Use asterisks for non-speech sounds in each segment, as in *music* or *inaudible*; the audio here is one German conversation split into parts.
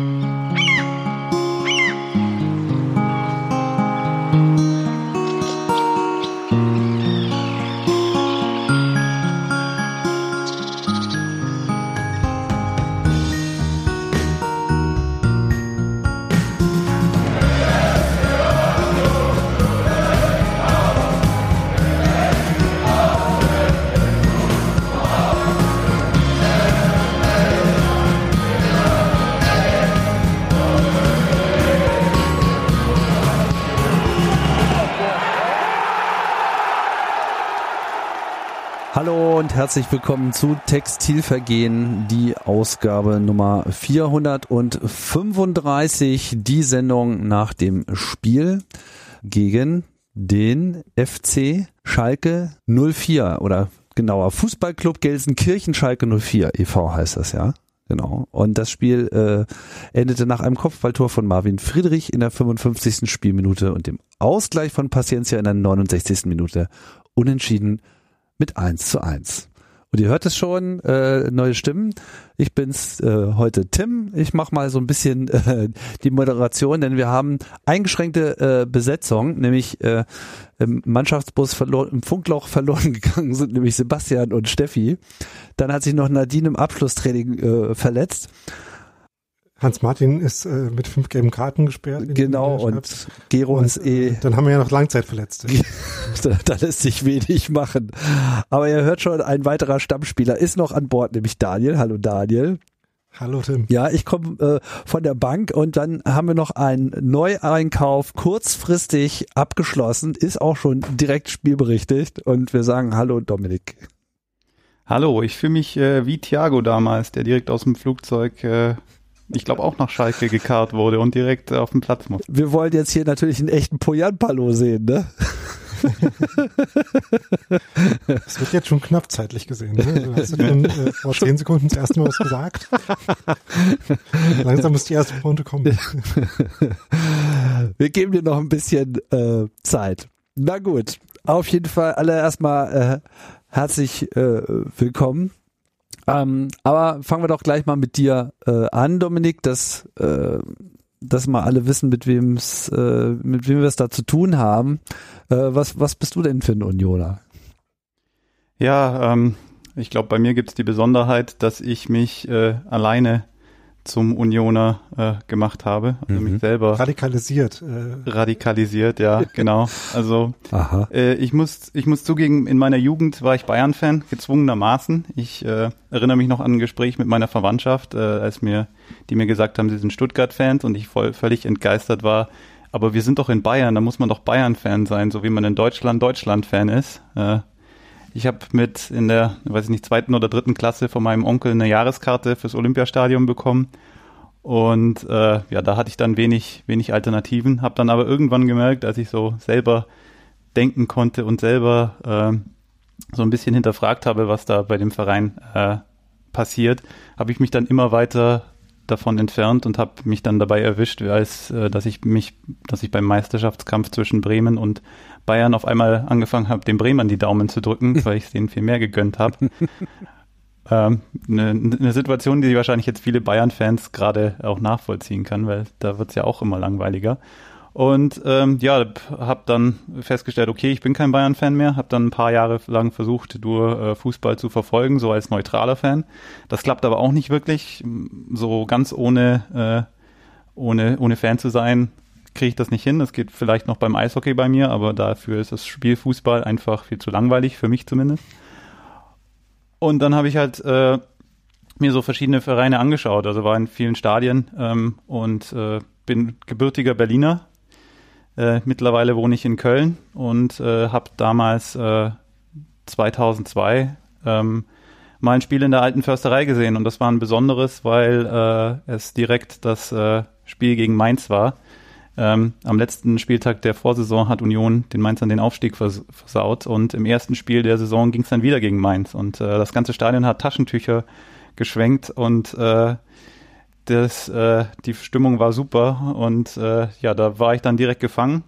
und herzlich willkommen zu Textilvergehen, die Ausgabe Nummer 435, die Sendung nach dem Spiel gegen den FC Schalke 04 oder genauer Fußballclub Gelsenkirchen Schalke 04 e.V. heißt das ja. Genau. Und das Spiel äh, endete nach einem Kopfballtor von Marvin Friedrich in der 55. Spielminute und dem Ausgleich von Paciencia in der 69. Minute unentschieden mit 1 zu 1. Und ihr hört es schon, äh, neue Stimmen. Ich bin's äh, heute Tim. Ich mache mal so ein bisschen äh, die Moderation, denn wir haben eingeschränkte äh, Besetzung, nämlich äh, im Mannschaftsbus verloren, im Funkloch verloren *laughs* gegangen sind, nämlich Sebastian und Steffi. Dann hat sich noch Nadine im Abschlusstraining äh, verletzt. Hans-Martin ist äh, mit fünf gelben Karten gesperrt. Genau, und Gero und, ist eh... Dann haben wir ja noch Langzeitverletzte. *laughs* da, da lässt sich wenig machen. Aber ihr hört schon, ein weiterer Stammspieler ist noch an Bord, nämlich Daniel. Hallo Daniel. Hallo Tim. Ja, ich komme äh, von der Bank und dann haben wir noch einen Neueinkauf kurzfristig abgeschlossen, ist auch schon direkt spielberichtigt und wir sagen Hallo Dominik. Hallo, ich fühle mich äh, wie Thiago damals, der direkt aus dem Flugzeug äh, ich glaube auch nach Schalke gekarrt wurde und direkt auf den Platz muss. Wir wollen jetzt hier natürlich einen echten Poyan-Palo sehen, ne? Das wird jetzt schon knapp zeitlich gesehen. Ne? Du hast ja schon äh, vor zehn Sekunden das erste Mal was gesagt. *laughs* Langsam muss die erste Pointe kommen. Wir geben dir noch ein bisschen äh, Zeit. Na gut, auf jeden Fall alle erstmal äh, herzlich äh, willkommen ähm, aber fangen wir doch gleich mal mit dir äh, an, Dominik, dass, äh, dass mal alle wissen, mit wem's, äh, mit wem wir es da zu tun haben. Äh, was, was bist du denn für ein Unioner? Ja, ähm, ich glaube, bei mir gibt es die Besonderheit, dass ich mich äh, alleine zum Unioner äh, gemacht habe, also mhm. mich selber radikalisiert. Äh. Radikalisiert, ja, *laughs* genau. Also äh, ich muss ich muss zugeben, in meiner Jugend war ich Bayern-Fan, gezwungenermaßen. Ich äh, erinnere mich noch an ein Gespräch mit meiner Verwandtschaft, äh, als mir die mir gesagt haben, sie sind Stuttgart-Fans und ich voll völlig entgeistert war. Aber wir sind doch in Bayern, da muss man doch Bayern-Fan sein, so wie man in Deutschland Deutschland-Fan ist. Äh, ich habe mit in der, weiß ich nicht, zweiten oder dritten Klasse von meinem Onkel eine Jahreskarte fürs Olympiastadion bekommen. Und äh, ja, da hatte ich dann wenig, wenig Alternativen. Habe dann aber irgendwann gemerkt, als ich so selber denken konnte und selber äh, so ein bisschen hinterfragt habe, was da bei dem Verein äh, passiert, habe ich mich dann immer weiter davon entfernt und habe mich dann dabei erwischt, als äh, dass ich mich, dass ich beim Meisterschaftskampf zwischen Bremen und Bayern auf einmal angefangen habe, dem Bremen die Daumen zu drücken, *laughs* weil ich es denen viel mehr gegönnt habe. ähm, eine, eine Situation, die wahrscheinlich jetzt viele Bayern-Fans gerade auch nachvollziehen kann, weil da wird es ja auch immer langweiliger. Und ähm, ja, habe dann festgestellt, okay, ich bin kein Bayern-Fan mehr, habe dann ein paar Jahre lang versucht, nur äh, Fußball zu verfolgen, so als neutraler Fan. Das klappt aber auch nicht wirklich, so ganz ohne, äh, ohne, ohne Fan zu sein, kriege ich das nicht hin. Das geht vielleicht noch beim Eishockey bei mir, aber dafür ist das Spiel Fußball einfach viel zu langweilig, für mich zumindest. Und dann habe ich halt äh, mir so verschiedene Vereine angeschaut, also war in vielen Stadien ähm, und äh, bin gebürtiger Berliner. Äh, mittlerweile wohne ich in Köln und äh, habe damals äh, 2002 ähm, mal ein Spiel in der alten Försterei gesehen und das war ein besonderes, weil äh, es direkt das äh, Spiel gegen Mainz war. Ähm, am letzten Spieltag der Vorsaison hat Union den Mainzern den Aufstieg vers versaut und im ersten Spiel der Saison ging es dann wieder gegen Mainz und äh, das ganze Stadion hat Taschentücher geschwenkt und äh, das, äh, die Stimmung war super und äh, ja, da war ich dann direkt gefangen,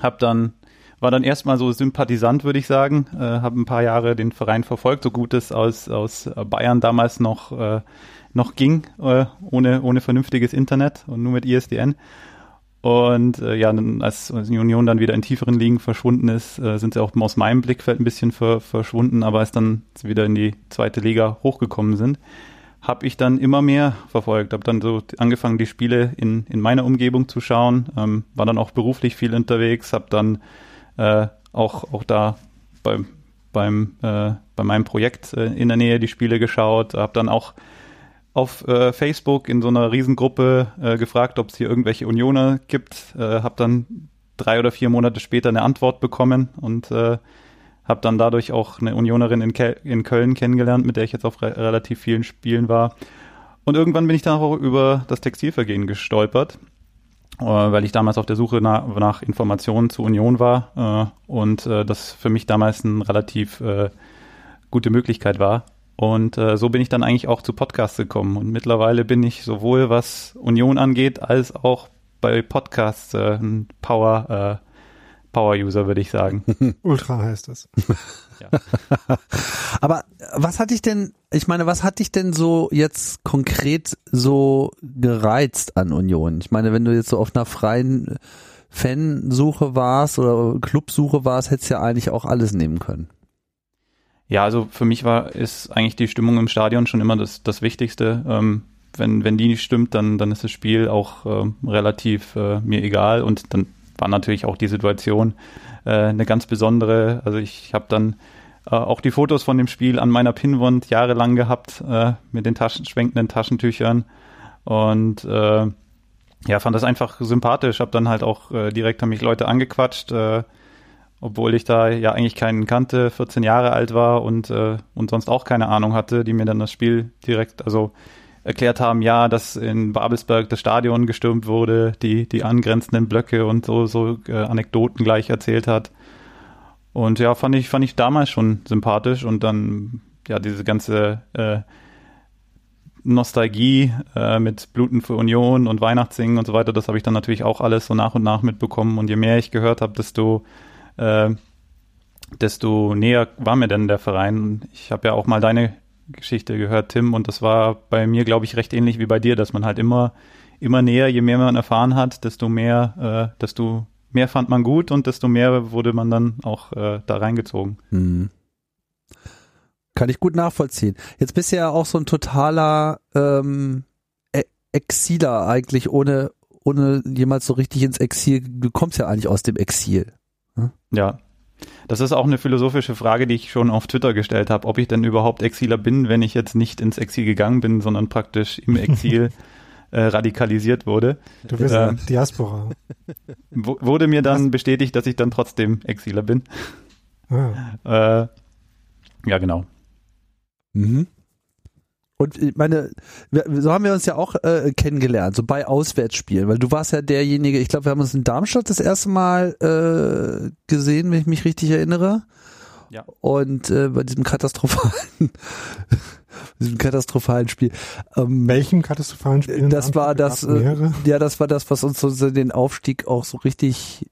hab dann war dann erstmal so Sympathisant, würde ich sagen. Äh, Habe ein paar Jahre den Verein verfolgt, so gut es aus, aus Bayern damals noch, äh, noch ging, äh, ohne, ohne vernünftiges Internet und nur mit ISDN. Und äh, ja, dann, als die Union dann wieder in tieferen Ligen verschwunden ist, äh, sind sie auch aus meinem Blickfeld ein bisschen ver verschwunden, aber als dann wieder in die zweite Liga hochgekommen sind, habe ich dann immer mehr verfolgt, habe dann so angefangen, die Spiele in, in meiner Umgebung zu schauen, ähm, war dann auch beruflich viel unterwegs, habe dann äh, auch, auch da beim, beim, äh, bei meinem Projekt äh, in der Nähe die Spiele geschaut, habe dann auch auf äh, Facebook in so einer Riesengruppe äh, gefragt, ob es hier irgendwelche Unioner gibt, äh, habe dann drei oder vier Monate später eine Antwort bekommen und äh, habe dann dadurch auch eine Unionerin in, Ke in Köln kennengelernt, mit der ich jetzt auf re relativ vielen Spielen war. Und irgendwann bin ich dann auch über das Textilvergehen gestolpert, äh, weil ich damals auf der Suche na nach Informationen zur Union war äh, und äh, das für mich damals eine relativ äh, gute Möglichkeit war. Und äh, so bin ich dann eigentlich auch zu Podcasts gekommen. Und mittlerweile bin ich sowohl was Union angeht, als auch bei Podcasts äh, ein Power, äh, Power-User, würde ich sagen. *laughs* Ultra heißt das. ja. *laughs* Aber was hat dich denn, ich meine, was hat dich denn so jetzt konkret so gereizt an Union? Ich meine, wenn du jetzt so auf einer freien Fansuche warst oder Clubsuche warst, hättest du ja eigentlich auch alles nehmen können. Ja, also für mich war ist eigentlich die Stimmung im Stadion schon immer das, das Wichtigste. Ähm, wenn, wenn die nicht stimmt, dann, dann ist das Spiel auch äh, relativ äh, mir egal und dann war natürlich auch die Situation äh, eine ganz besondere. Also ich habe dann äh, auch die Fotos von dem Spiel an meiner Pinnwand jahrelang gehabt äh, mit den Taschen, schwenkenden Taschentüchern und äh, ja, fand das einfach sympathisch. Habe dann halt auch äh, direkt haben mich Leute angequatscht, obwohl ich da ja eigentlich keinen kannte, 14 Jahre alt war und äh, und sonst auch keine Ahnung hatte, die mir dann das Spiel direkt, also erklärt haben, ja, dass in Babelsberg das Stadion gestürmt wurde, die, die angrenzenden Blöcke und so, so äh, Anekdoten gleich erzählt hat. Und ja, fand ich, fand ich damals schon sympathisch und dann, ja, diese ganze äh, Nostalgie äh, mit Bluten für Union und Weihnachtssingen und so weiter, das habe ich dann natürlich auch alles so nach und nach mitbekommen. Und je mehr ich gehört habe, desto, äh, desto näher war mir denn der Verein. Ich habe ja auch mal deine Geschichte gehört, Tim, und das war bei mir, glaube ich, recht ähnlich wie bei dir, dass man halt immer, immer näher, je mehr man erfahren hat, desto mehr, äh, desto mehr fand man gut und desto mehr wurde man dann auch äh, da reingezogen. Mhm. Kann ich gut nachvollziehen. Jetzt bist du ja auch so ein totaler ähm, e Exiler eigentlich, ohne, ohne jemals so richtig ins Exil. Du kommst ja eigentlich aus dem Exil. Hm? Ja, das ist auch eine philosophische Frage, die ich schon auf Twitter gestellt habe, ob ich denn überhaupt Exiler bin, wenn ich jetzt nicht ins Exil gegangen bin, sondern praktisch im *laughs* Exil äh, radikalisiert wurde. Du bist äh, Diaspora. *laughs* Wurde mir dann bestätigt, dass ich dann trotzdem Exiler bin. Ah. Äh, ja, genau. Mhm. Und ich meine, so haben wir uns ja auch äh, kennengelernt, so bei Auswärtsspielen, weil du warst ja derjenige, ich glaube, wir haben uns in Darmstadt das erste Mal äh, gesehen, wenn ich mich richtig erinnere. Ja. Und äh, bei diesem katastrophalen, *laughs* diesem katastrophalen Spiel. Ähm, Welchem katastrophalen Spiel? Das war das, äh, ja, das war das, was uns so den Aufstieg auch so richtig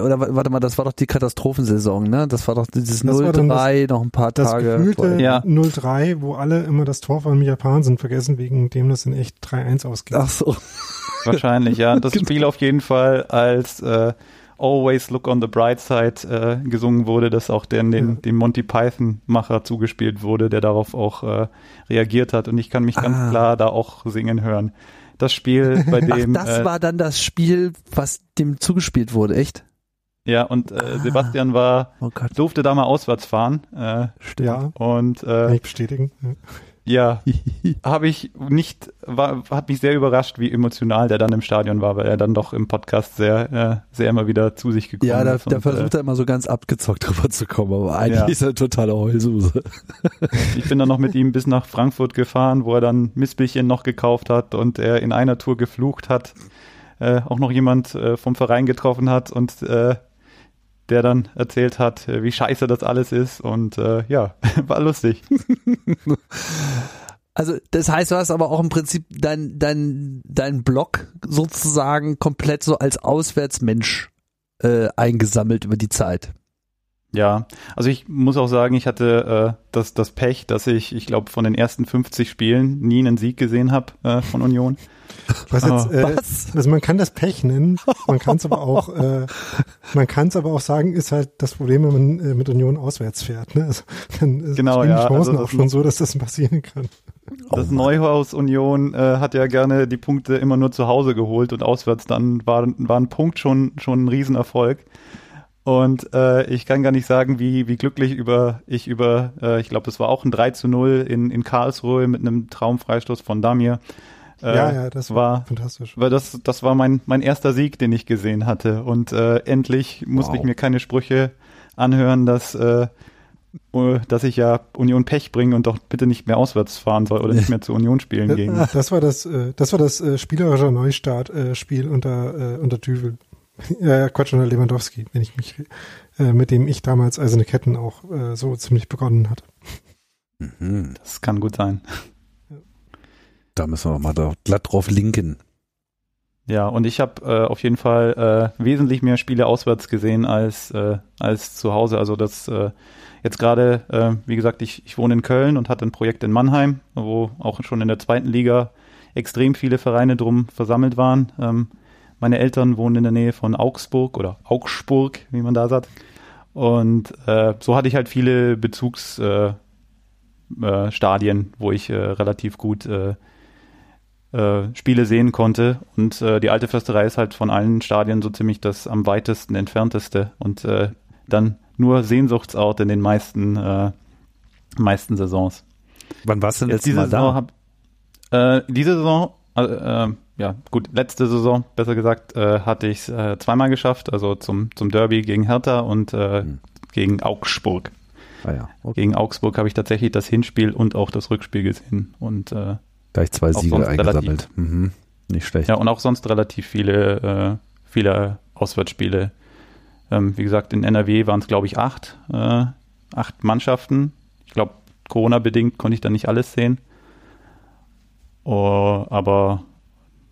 oder warte mal, das war doch die Katastrophensaison, ne? Das war doch dieses 0-3, noch ein paar das Tage. Das gefühlte ja. 0-3, wo alle immer das Tor von Micha sind vergessen, wegen dem das in echt 3-1 ausgeht. Ach so. Wahrscheinlich, ja. Das *laughs* genau. Spiel auf jeden Fall als äh, Always Look on the Bright Side äh, gesungen wurde, das auch den, den, ja. dem Monty Python-Macher zugespielt wurde, der darauf auch äh, reagiert hat. Und ich kann mich ah. ganz klar da auch singen hören. Das Spiel, bei dem. Ach, das äh, war dann das Spiel, was dem zugespielt wurde, echt? Ja, und äh, ah. Sebastian war, oh durfte da mal auswärts fahren. Äh, ja. Und äh, Kann ich bestätigen. Ja, *laughs* habe ich nicht, war, hat mich sehr überrascht, wie emotional der dann im Stadion war, weil er dann doch im Podcast sehr, äh, sehr immer wieder zu sich gekommen ja, da, ist. Ja, da versucht äh, er immer so ganz abgezockt *laughs* drüber zu kommen, aber eigentlich ja. ist er totaler Heulsuse. *laughs* Ich bin dann noch mit ihm bis nach Frankfurt gefahren, wo er dann Missbillchen noch gekauft hat und er in einer Tour geflucht hat. Äh, auch noch jemand äh, vom Verein getroffen hat und äh, der dann erzählt hat, äh, wie scheiße das alles ist und äh, ja, *laughs* war lustig. *laughs* Also das heißt, du hast aber auch im Prinzip dein dein dein Blog sozusagen komplett so als Auswärtsmensch äh, eingesammelt über die Zeit. Ja, also ich muss auch sagen, ich hatte äh, das, das Pech, dass ich, ich glaube, von den ersten 50 Spielen nie einen Sieg gesehen habe äh, von Union. *laughs* Was jetzt, äh, Was? Also man kann das Pech nennen, man kann es aber auch, äh, man kann es aber auch sagen, ist halt das Problem, wenn man äh, mit Union auswärts fährt. Ne? Also dann genau, ja, die Chancen also auch schon so, dass das passieren kann. Das oh Neuhaus Union äh, hat ja gerne die Punkte immer nur zu Hause geholt und auswärts dann war, war ein Punkt schon, schon ein Riesenerfolg. Und äh, ich kann gar nicht sagen, wie, wie glücklich über ich über, äh, ich glaube, das war auch ein 3 zu 0 in, in Karlsruhe mit einem Traumfreistoß von Damir. Äh, ja, ja, das war, war, fantastisch. Weil das, das war mein, mein erster Sieg, den ich gesehen hatte. Und äh, endlich musste wow. ich mir keine Sprüche anhören, dass, äh, äh, dass ich ja Union Pech bringe und doch bitte nicht mehr auswärts fahren soll oder nicht mehr zu Union spielen *laughs* gehen. Das war das, äh, das war das äh, spielerische Neustart-Spiel äh, unter, äh, unter Düvel. *laughs* Ja, Quatsch, unter Lewandowski, wenn ich mich, äh, mit dem ich damals Eiserne Ketten auch äh, so ziemlich begonnen hatte. Mhm, das kann gut sein. *laughs* Da müssen wir mal da glatt drauf linken. Ja, und ich habe äh, auf jeden Fall äh, wesentlich mehr Spiele auswärts gesehen als, äh, als zu Hause. Also das äh, jetzt gerade, äh, wie gesagt, ich, ich wohne in Köln und hatte ein Projekt in Mannheim, wo auch schon in der zweiten Liga extrem viele Vereine drum versammelt waren. Ähm, meine Eltern wohnen in der Nähe von Augsburg oder Augsburg, wie man da sagt. Und äh, so hatte ich halt viele Bezugsstadien, äh, äh, wo ich äh, relativ gut äh, Spiele sehen konnte. Und die alte Försterei ist halt von allen Stadien so ziemlich das am weitesten entfernteste und dann nur Sehnsuchtsort in den meisten, meisten Saisons. Wann warst du denn jetzt diese Mal Saison da? Hab, diese Saison äh, ja, gut, letzte Saison, besser gesagt, äh, hatte ich es äh, zweimal geschafft, also zum, zum Derby gegen Hertha und äh, hm. gegen Augsburg. Ah ja, okay. Gegen Augsburg habe ich tatsächlich das Hinspiel und auch das Rückspiel gesehen und äh, gleich zwei Siege eingesammelt. Mhm. Nicht schlecht. Ja, und auch sonst relativ viele, äh, viele Auswärtsspiele. Ähm, wie gesagt, in NRW waren es, glaube ich, acht, acht Mannschaften. Ich glaube, Corona-bedingt konnte ich da nicht alles sehen. Oh, aber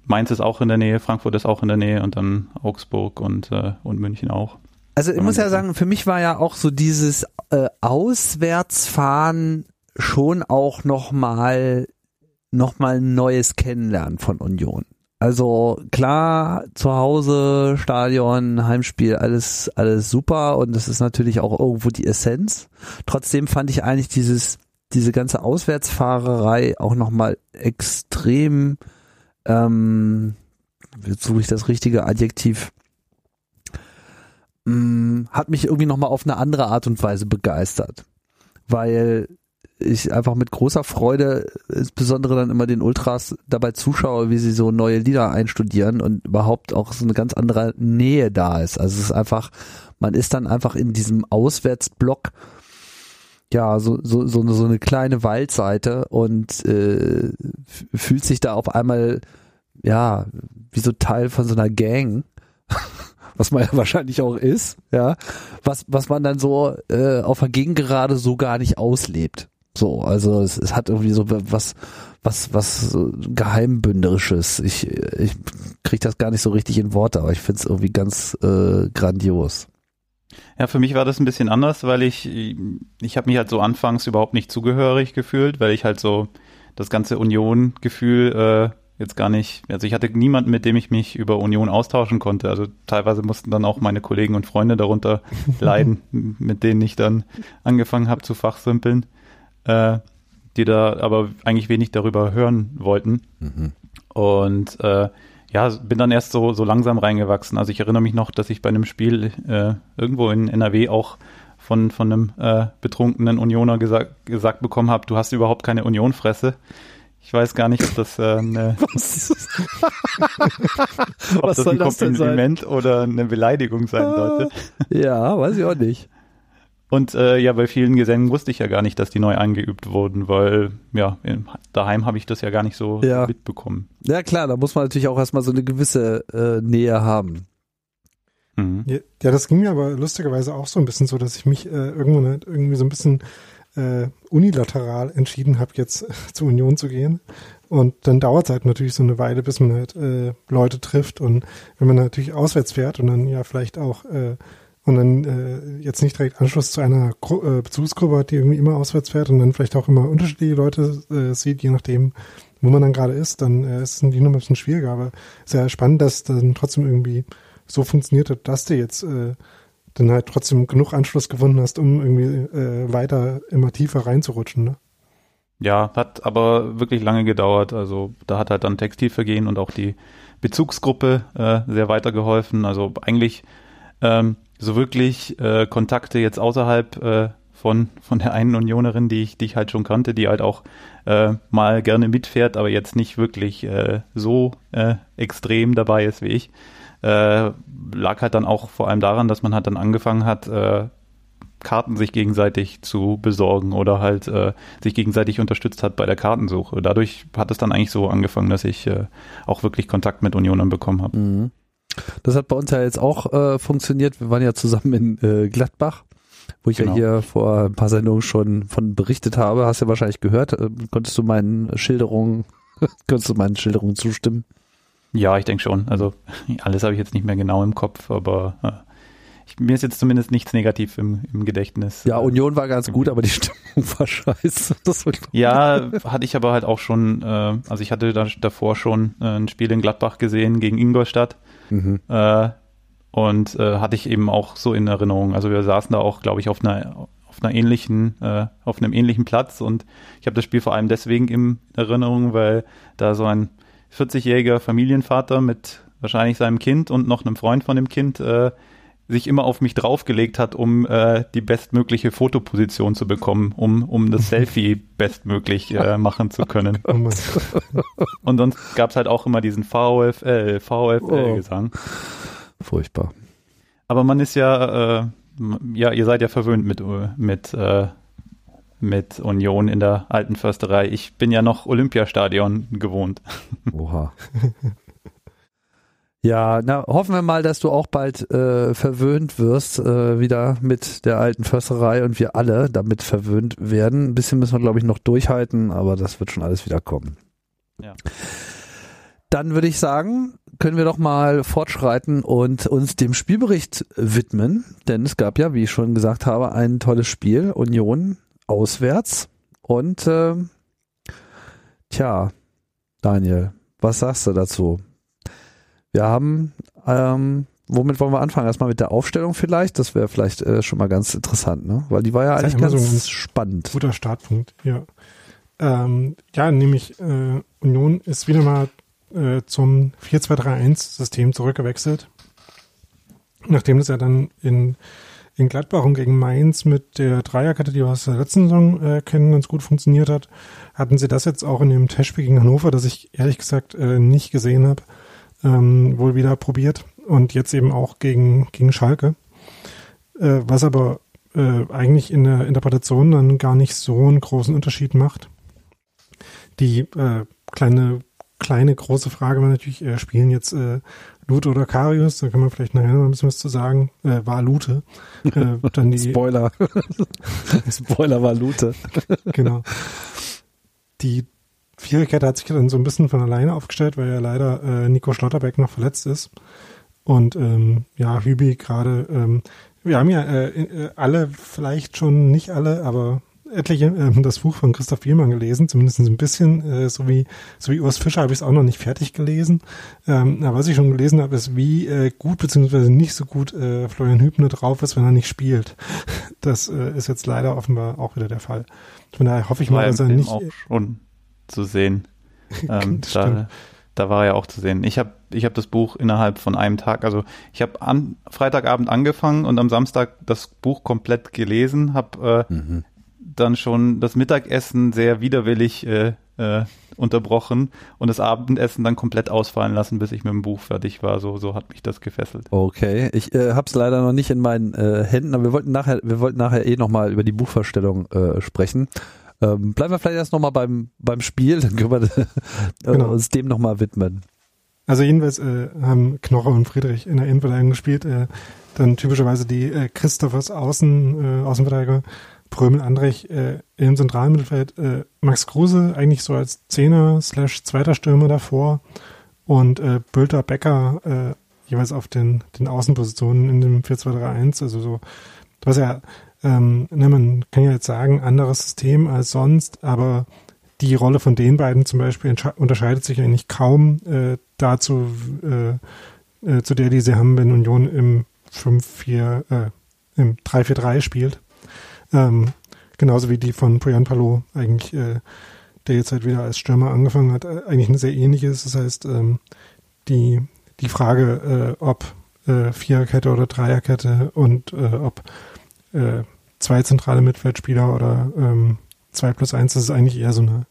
Mainz ist auch in der Nähe, Frankfurt ist auch in der Nähe und dann Augsburg und, äh, und München auch. Also ich muss ja sagen, für mich war ja auch so dieses äh, Auswärtsfahren schon auch nochmal noch mal ein neues Kennenlernen von Union. Also klar, zu Hause, Stadion, Heimspiel, alles, alles super und das ist natürlich auch irgendwo die Essenz. Trotzdem fand ich eigentlich dieses, diese ganze Auswärtsfahrerei auch nochmal extrem ähm, jetzt suche ich das richtige Adjektiv, ähm, hat mich irgendwie nochmal auf eine andere Art und Weise begeistert. Weil ich einfach mit großer Freude, insbesondere dann immer den Ultras dabei zuschaue, wie sie so neue Lieder einstudieren und überhaupt auch so eine ganz andere Nähe da ist. Also es ist einfach, man ist dann einfach in diesem Auswärtsblock ja, so, so, so, eine, so eine kleine Waldseite und äh, fühlt sich da auf einmal, ja, wie so Teil von so einer Gang, *laughs* was man ja wahrscheinlich auch ist, ja, was, was man dann so äh, auf der Gegengerade so gar nicht auslebt. So, also es, es hat irgendwie so was, was, was so geheimbünderisches. Ich, ich krieg das gar nicht so richtig in Worte, aber ich find's irgendwie ganz äh, grandios. Ja, für mich war das ein bisschen anders, weil ich, ich habe mich halt so anfangs überhaupt nicht zugehörig gefühlt, weil ich halt so das ganze Union-Gefühl äh, jetzt gar nicht, also ich hatte niemanden, mit dem ich mich über Union austauschen konnte. Also teilweise mussten dann auch meine Kollegen und Freunde darunter *laughs* leiden, mit denen ich dann angefangen habe zu fachsimpeln, äh, die da aber eigentlich wenig darüber hören wollten. Mhm. Und äh, ja, bin dann erst so, so langsam reingewachsen. Also ich erinnere mich noch, dass ich bei einem Spiel äh, irgendwo in NRW auch von, von einem äh, betrunkenen Unioner gesagt, gesagt bekommen habe, du hast überhaupt keine Unionfresse. Ich weiß gar nicht, ob das äh, eine, *laughs* *laughs* ob das ein Kompliment oder eine Beleidigung sein sollte. Ja, weiß ich auch nicht. Und äh, ja, bei vielen Gesängen wusste ich ja gar nicht, dass die neu eingeübt wurden, weil ja, daheim habe ich das ja gar nicht so ja. mitbekommen. Ja klar, da muss man natürlich auch erstmal so eine gewisse äh, Nähe haben. Mhm. Ja, ja, das ging mir aber lustigerweise auch so ein bisschen so, dass ich mich äh, irgendwann halt irgendwie so ein bisschen äh, unilateral entschieden habe, jetzt zur Union zu gehen. Und dann dauert es halt natürlich so eine Weile, bis man halt äh, Leute trifft. Und wenn man natürlich auswärts fährt und dann ja vielleicht auch äh, und dann äh, jetzt nicht direkt Anschluss zu einer Gru äh, Bezugsgruppe hat, die irgendwie immer auswärts fährt und dann vielleicht auch immer unterschiedliche Leute äh, sieht, je nachdem, wo man dann gerade ist, dann äh, ist es natürlich noch ein bisschen schwieriger. Aber sehr spannend, dass dann trotzdem irgendwie so funktioniert hat, dass du jetzt äh, dann halt trotzdem genug Anschluss gefunden hast, um irgendwie äh, weiter immer tiefer reinzurutschen. Ne? Ja, hat aber wirklich lange gedauert. Also da hat halt dann Textilvergehen und auch die Bezugsgruppe äh, sehr weitergeholfen. Also eigentlich ähm, so wirklich äh, Kontakte jetzt außerhalb äh, von, von der einen Unionerin, die ich, die ich halt schon kannte, die halt auch äh, mal gerne mitfährt, aber jetzt nicht wirklich äh, so äh, extrem dabei ist wie ich. Äh, lag halt dann auch vor allem daran, dass man halt dann angefangen hat, äh, Karten sich gegenseitig zu besorgen oder halt äh, sich gegenseitig unterstützt hat bei der Kartensuche. Dadurch hat es dann eigentlich so angefangen, dass ich äh, auch wirklich Kontakt mit Unionern bekommen habe. Mhm. Das hat bei uns ja jetzt auch äh, funktioniert. Wir waren ja zusammen in äh, Gladbach, wo ich genau. ja hier vor ein paar Sendungen schon von berichtet habe. Hast du ja wahrscheinlich gehört. Äh, konntest du meinen Schilderungen, *laughs* konntest du meinen Schilderungen zustimmen? Ja, ich denke schon. Also *laughs* alles habe ich jetzt nicht mehr genau im Kopf, aber äh, ich, mir ist jetzt zumindest nichts negativ im, im Gedächtnis. Ja, Union war ganz gut, aber die *laughs* Stimmung war scheiße. War ja, hatte ich aber halt auch schon, äh, also ich hatte da, davor schon äh, ein Spiel in Gladbach gesehen gegen Ingolstadt. Mhm. Äh, und äh, hatte ich eben auch so in Erinnerung. Also wir saßen da auch, glaube ich, auf einer auf einer ähnlichen, äh, auf einem ähnlichen Platz und ich habe das Spiel vor allem deswegen in Erinnerung, weil da so ein 40-jähriger Familienvater mit wahrscheinlich seinem Kind und noch einem Freund von dem Kind äh, sich immer auf mich draufgelegt hat, um äh, die bestmögliche Fotoposition zu bekommen, um, um das *laughs* Selfie bestmöglich äh, machen zu können. Oh *laughs* Und sonst gab es halt auch immer diesen VfL, VfL-Gesang. Oh. Furchtbar. Aber man ist ja, äh, ja, ihr seid ja verwöhnt mit, mit, äh, mit Union in der alten Försterei. Ich bin ja noch Olympiastadion gewohnt. Oha. *laughs* Ja, na, hoffen wir mal, dass du auch bald äh, verwöhnt wirst, äh, wieder mit der alten Försterei und wir alle damit verwöhnt werden. Ein bisschen müssen wir, glaube ich, noch durchhalten, aber das wird schon alles wieder kommen. Ja. Dann würde ich sagen, können wir doch mal fortschreiten und uns dem Spielbericht widmen, denn es gab ja, wie ich schon gesagt habe, ein tolles Spiel, Union auswärts. Und äh, tja, Daniel, was sagst du dazu? Wir haben, ähm, womit wollen wir anfangen? Erstmal mit der Aufstellung vielleicht. Das wäre vielleicht äh, schon mal ganz interessant, ne? Weil die war ja eigentlich ganz, so spannend. Guter Startpunkt, ja. Ähm, ja, nämlich äh, Union ist wieder mal äh, zum 4-2-3-1-System zurückgewechselt. Nachdem das ja dann in, in Gladbach und gegen Mainz mit der Dreierkette, die wir aus der letzten Saison äh, kennen, ganz gut funktioniert hat, hatten sie das jetzt auch in dem Testspiel gegen Hannover, das ich ehrlich gesagt äh, nicht gesehen habe, ähm, wohl wieder probiert und jetzt eben auch gegen, gegen Schalke. Äh, was aber äh, eigentlich in der Interpretation dann gar nicht so einen großen Unterschied macht. Die äh, kleine, kleine, große Frage war natürlich, äh, spielen jetzt äh, Lute oder Karius, da kann man vielleicht nachher noch ein bisschen was zu sagen, äh, war Lute. Äh, *laughs* dann die Spoiler. *laughs* Spoiler war Lute. genau. Die Viererkette hat sich dann so ein bisschen von alleine aufgestellt, weil ja leider äh, Nico Schlotterbeck noch verletzt ist. Und ähm, ja, Hübi gerade, ähm, wir haben ja äh, äh, alle, vielleicht schon nicht alle, aber etliche äh, das Buch von Christoph Bielmann gelesen, zumindest ein bisschen, äh, so wie so wie Urs Fischer habe ich es auch noch nicht fertig gelesen. Ähm, aber was ich schon gelesen habe, ist, wie äh, gut beziehungsweise nicht so gut äh, Florian Hübner drauf ist, wenn er nicht spielt. Das äh, ist jetzt leider offenbar auch wieder der Fall. Von daher hoffe ich mal, dass er nicht. Auch schon zu sehen. *laughs* Ähm, da, da war er ja auch zu sehen. Ich habe ich hab das Buch innerhalb von einem Tag, also ich habe am Freitagabend angefangen und am Samstag das Buch komplett gelesen, habe äh, mhm. dann schon das Mittagessen sehr widerwillig äh, äh, unterbrochen und das Abendessen dann komplett ausfallen lassen, bis ich mit dem Buch fertig war. So, so hat mich das gefesselt. Okay, ich äh, habe es leider noch nicht in meinen äh, Händen, aber wir wollten nachher, wir wollten nachher eh nochmal über die Buchvorstellung äh, sprechen. Ähm, bleiben wir vielleicht erst nochmal beim, beim Spiel, dann können wir äh, genau. uns dem nochmal widmen. Also jedenfalls äh, haben Knoche und Friedrich in der Innenverteidigung gespielt, äh, dann typischerweise die äh, Christophers Außen, äh, Außenverteidiger, Prömel Andrich äh, im zentralen Mittelfeld, äh, Max Kruse eigentlich so als Zehner slash zweiter Stürmer davor und äh, Bülter Becker äh, jeweils auf den, den Außenpositionen in dem 4-2-3-1. Also so, was ja, ähm, ne, man kann ja jetzt sagen, anderes System als sonst, aber die Rolle von den beiden zum Beispiel unterscheidet sich eigentlich kaum äh, dazu, äh, äh, zu der, die sie haben, wenn Union im 5-4, äh, im 3-4-3 spielt. Ähm, genauso wie die von Brian Palo eigentlich, äh, der jetzt halt wieder als Stürmer angefangen hat, äh, eigentlich eine sehr ähnliche ist. Das heißt, ähm, die, die Frage, äh, ob äh, Viererkette oder Dreierkette und äh, ob äh, zwei zentrale Mittelfeldspieler oder ähm, zwei plus eins, das ist eigentlich eher so eine,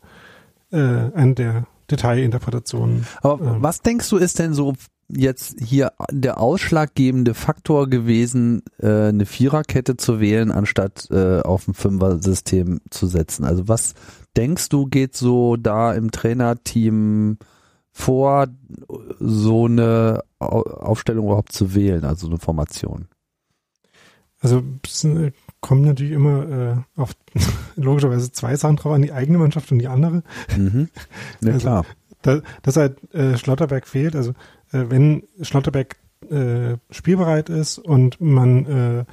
äh, eine der Detailinterpretationen. Aber ähm, was denkst du ist denn so jetzt hier der ausschlaggebende Faktor gewesen, äh, eine Viererkette zu wählen, anstatt äh, auf ein Fünfer-System zu setzen? Also was denkst du, geht so da im Trainerteam vor, so eine Aufstellung überhaupt zu wählen, also eine Formation? Also äh, kommt natürlich immer äh, auf *laughs* logischerweise zwei Sachen drauf an, die eigene Mannschaft und die andere. Mhm. *laughs* Ja, also, klar. Da, dass halt äh, Schlotterberg fehlt, also äh, wenn Schlotterberg äh, spielbereit ist und man äh,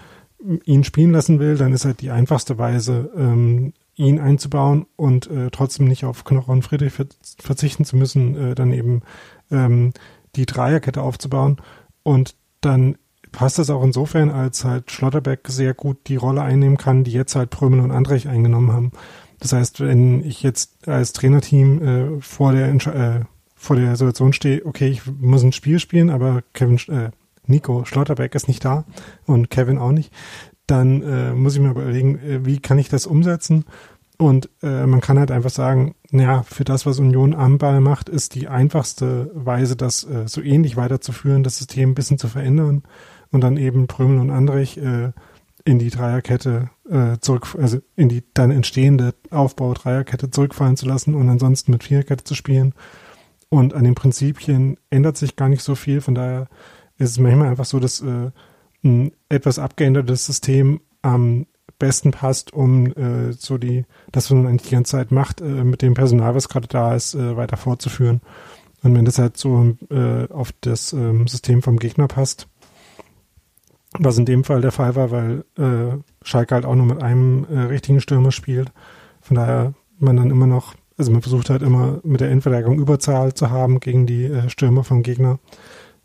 ihn spielen lassen will, dann ist halt die einfachste Weise, ähm, ihn einzubauen und äh, trotzdem nicht auf Knocher und Friedrich verzichten zu müssen, äh, dann eben ähm, die Dreierkette aufzubauen. Und dann passt das auch insofern, als halt Schlotterbeck sehr gut die Rolle einnehmen kann, die jetzt halt Prömel und Andrech eingenommen haben. Das heißt, wenn ich jetzt als Trainerteam äh, vor der äh, vor der Situation stehe, okay, ich muss ein Spiel spielen, aber Kevin äh, Nico Schlotterbeck ist nicht da und Kevin auch nicht, dann äh, muss ich mir überlegen, äh, wie kann ich das umsetzen? Und äh, man kann halt einfach sagen, naja, für das, was Union am Ball macht, ist die einfachste Weise, das äh, so ähnlich weiterzuführen, das System ein bisschen zu verändern und dann eben Prömel und Andrich äh, in die Dreierkette äh, zurück, also in die dann entstehende Aufbau Dreierkette zurückfallen zu lassen und ansonsten mit Viererkette zu spielen. Und an den Prinzipien ändert sich gar nicht so viel. Von daher ist es manchmal einfach so, dass äh, ein etwas abgeändertes System am besten passt, um äh, so die, das, was man eigentlich die ganze Zeit macht, äh, mit dem Personal, was gerade da ist, äh, weiter fortzuführen. Und wenn das halt so äh, auf das ähm, System vom Gegner passt, was in dem Fall der Fall war, weil äh, Schalke halt auch nur mit einem äh, richtigen Stürmer spielt. Von daher man dann immer noch, also man versucht halt immer mit der Endverteidigung Überzahl zu haben gegen die äh, Stürmer vom Gegner.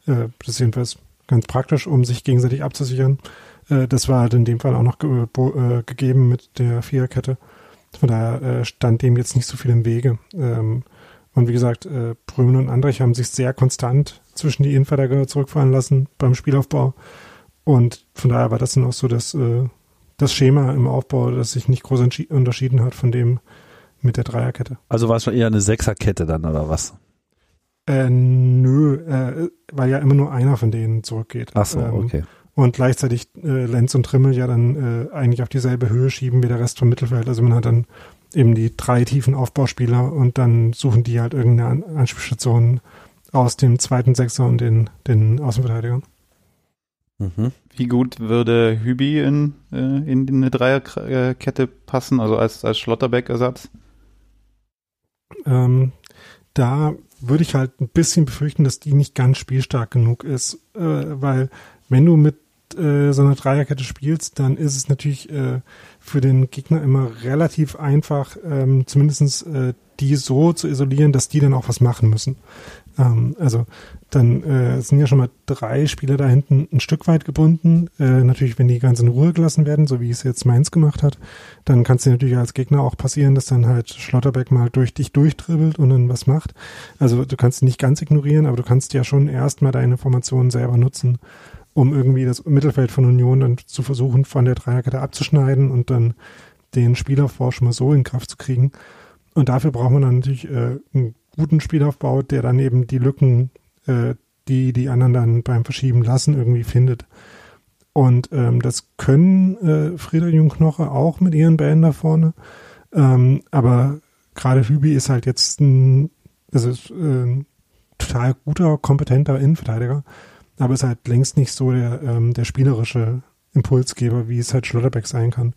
Äh, das ist jedenfalls ganz praktisch, um sich gegenseitig abzusichern. Äh, das war halt in dem Fall auch noch ge äh, gegeben mit der Viererkette. Von daher äh, stand dem jetzt nicht so viel im Wege. Ähm, und wie gesagt, äh, Brümen und Andrich haben sich sehr konstant zwischen die Innenverteidiger zurückfallen lassen beim Spielaufbau. Und von daher war das dann auch so das, äh, das Schema im Aufbau, das sich nicht groß unterschieden hat von dem mit der Dreierkette. Also war es schon eher eine Sechserkette dann oder was? Äh, nö, äh, weil ja immer nur einer von denen zurückgeht. Ach so, ähm, okay. Und gleichzeitig äh, Lenz und Trimmel ja dann äh, eigentlich auf dieselbe Höhe schieben wie der Rest vom Mittelfeld. Also man hat dann eben die drei tiefen Aufbauspieler und dann suchen die halt irgendeine Anspielstation aus dem zweiten Sechser und den, den Außenverteidigern. Mhm. Wie gut würde Hübi in, äh, in eine Dreierkette passen, also als, als Schlotterbeck-Ersatz? Ähm, da würde ich halt ein bisschen befürchten, dass die nicht ganz spielstark genug ist, äh, weil wenn du mit äh, so einer Dreierkette spielst, dann ist es natürlich äh, für den Gegner immer relativ einfach, ähm, zumindest äh, die so zu isolieren, dass die dann auch was machen müssen. Ähm, also dann äh, sind ja schon mal drei Spieler da hinten ein Stück weit gebunden. Äh, natürlich, wenn die ganz in Ruhe gelassen werden, so wie es jetzt Mainz gemacht hat, dann kann es dir natürlich als Gegner auch passieren, dass dann halt Schlotterbeck mal durch dich durchdribbelt und dann was macht. Also du kannst nicht ganz ignorieren, aber du kannst ja schon erstmal deine Formation selber nutzen, um irgendwie das Mittelfeld von Union dann zu versuchen, von der Dreierkette abzuschneiden und dann den Spielaufbau schon mal so in Kraft zu kriegen. Und dafür braucht man dann natürlich äh, einen guten Spielaufbau, der dann eben die Lücken äh, die die anderen dann beim Verschieben lassen irgendwie findet. Und ähm, das können äh, Friedrich und Knoche auch mit ihren Bällen da vorne. Ähm, aber gerade Hübi ist halt jetzt ein, das ist, äh, total guter, kompetenter Innenverteidiger, aber ist halt längst nicht so der, ähm, der spielerische Impulsgeber, wie es halt Schlotterbeck sein kann.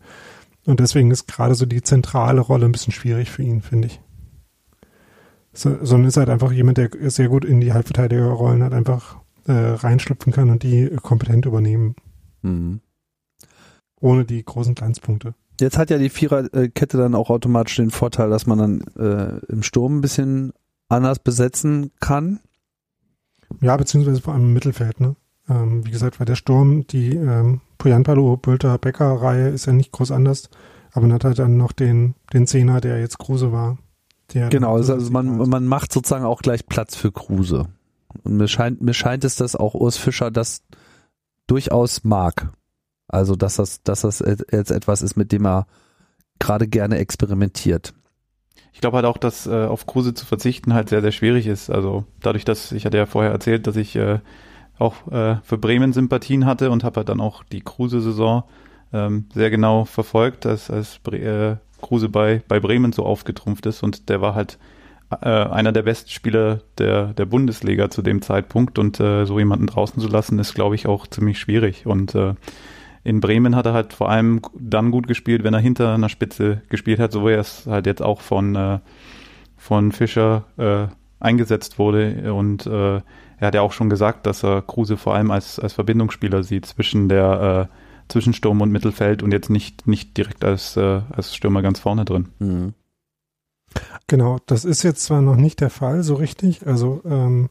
und deswegen ist gerade so die zentrale Rolle ein bisschen schwierig für ihn, finde ich. So, sondern ist halt einfach jemand, der sehr gut in die Halbverteidigerrollen halt einfach äh, reinschlüpfen kann und die kompetent übernehmen. Mhm. Ohne die großen Glanzpunkte. Jetzt hat ja die Viererkette dann auch automatisch den Vorteil, dass man dann äh, im Sturm ein bisschen anders besetzen kann. Ja, beziehungsweise vor allem im Mittelfeld, ne? Ähm, wie gesagt, weil der Sturm, die ähm, Poyanpalo, Bülter, Becker-Reihe ist ja nicht groß anders, aber man hat halt dann noch den, den Zehner, der jetzt Kruse war. Genau, also, also man, man macht sozusagen auch gleich Platz für Kruse. Und mir scheint, mir scheint es, dass auch Urs Fischer das durchaus mag. Also, dass das, dass das jetzt etwas ist, mit dem er gerade gerne experimentiert. Ich glaube halt auch, dass äh, auf Kruse zu verzichten halt sehr, sehr schwierig ist. Also dadurch, dass ich hatte ja vorher erzählt, dass ich äh, auch äh, für Bremen Sympathien hatte und habe halt dann auch die Kruse-Saison ähm, sehr genau verfolgt, als, als Bre äh, Kruse bei, bei Bremen so aufgetrumpft ist und der war halt äh, einer der besten Spieler der, der Bundesliga zu dem Zeitpunkt und äh, so jemanden draußen zu lassen, ist, glaube ich, auch ziemlich schwierig. Und äh, in Bremen hat er halt vor allem dann gut gespielt, wenn er hinter einer Spitze gespielt hat, so wie er es halt jetzt auch von, äh, von Fischer äh, eingesetzt wurde. Und äh, er hat ja auch schon gesagt, dass er Kruse vor allem als, als Verbindungsspieler sieht zwischen der äh, zwischen Sturm und Mittelfeld und jetzt nicht, nicht direkt als, äh, als Stürmer ganz vorne drin. Mhm. Genau, das ist jetzt zwar noch nicht der Fall so richtig. Also ähm,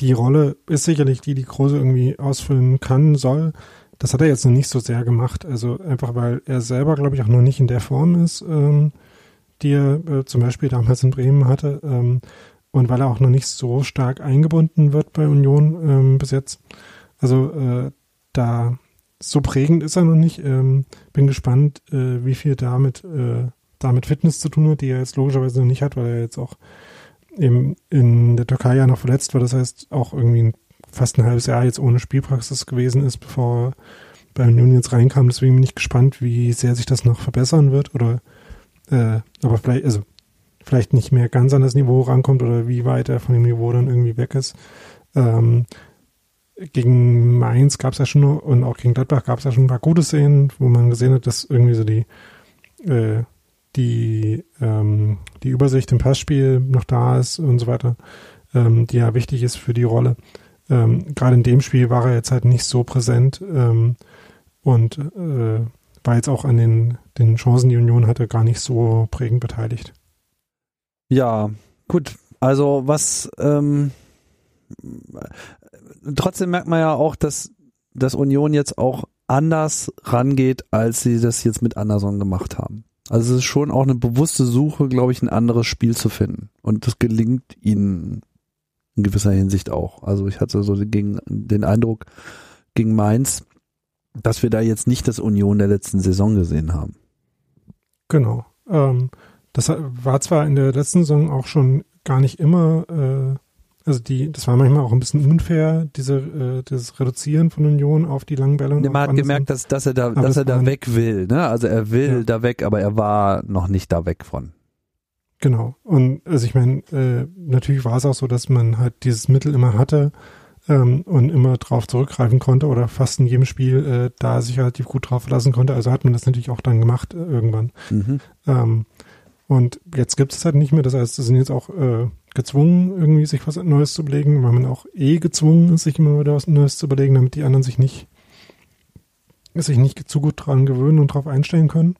die Rolle ist sicherlich die, die Kruse irgendwie ausfüllen kann, soll. Das hat er jetzt noch nicht so sehr gemacht. Also einfach, weil er selber, glaube ich, auch noch nicht in der Form ist, ähm, die er äh, zum Beispiel damals in Bremen hatte. Ähm, und weil er auch noch nicht so stark eingebunden wird bei Union ähm, bis jetzt. Also äh, da so prägend ist er noch nicht. Ähm, bin gespannt, äh, wie viel damit, äh, damit Fitness zu tun hat, die er jetzt logischerweise noch nicht hat, weil er jetzt auch eben in der Türkei ja noch verletzt war. Das heißt, auch irgendwie fast ein halbes Jahr jetzt ohne Spielpraxis gewesen ist, bevor er bei Union jetzt reinkam. Deswegen bin ich gespannt, wie sehr sich das noch verbessern wird oder äh, aber vielleicht, also vielleicht nicht mehr ganz an das Niveau rankommt oder wie weit er von dem Niveau dann irgendwie weg ist. Ähm, gegen Mainz gab es ja schon und auch gegen Gladbach gab es ja schon ein paar gute Szenen, wo man gesehen hat, dass irgendwie so die äh, die ähm, die Übersicht im Passspiel noch da ist und so weiter, ähm, die ja wichtig ist für die Rolle. Ähm, Gerade in dem Spiel war er jetzt halt nicht so präsent ähm, und äh, war jetzt auch an den, den Chancen, die Union hatte, gar nicht so prägend beteiligt. Ja, gut. Also was ähm, trotzdem merkt man ja auch, dass, dass Union jetzt auch anders rangeht, als sie das jetzt mit Anderson gemacht haben. Also es ist schon auch eine bewusste Suche, glaube ich, ein anderes Spiel zu finden. Und das gelingt ihnen in gewisser Hinsicht auch. Also ich hatte so den, den Eindruck gegen Mainz, dass wir da jetzt nicht das Union der letzten Saison gesehen haben. Genau. Ähm, das war zwar in der letzten Saison auch schon gar nicht immer, äh, also die, das war manchmal auch ein bisschen unfair, diese, äh, das Reduzieren von Union auf die langen Bälle. man hat gemerkt, dass, dass er da, dass er da weg will, ne? Also er will ja. da weg, aber er war noch nicht da weg von. Genau. Und also ich meine, äh, natürlich war es auch so, dass man halt dieses Mittel immer hatte ähm, und immer drauf zurückgreifen konnte oder fast in jedem Spiel äh, da sich relativ gut drauf verlassen konnte. Also hat man das natürlich auch dann gemacht äh, irgendwann. Mhm. Ähm, und jetzt gibt es halt nicht mehr. Das heißt, sie sind jetzt auch äh, gezwungen, irgendwie sich was Neues zu überlegen, weil man auch eh gezwungen ist, sich immer wieder was Neues zu überlegen, damit die anderen sich nicht sich nicht zu gut dran gewöhnen und drauf einstellen können.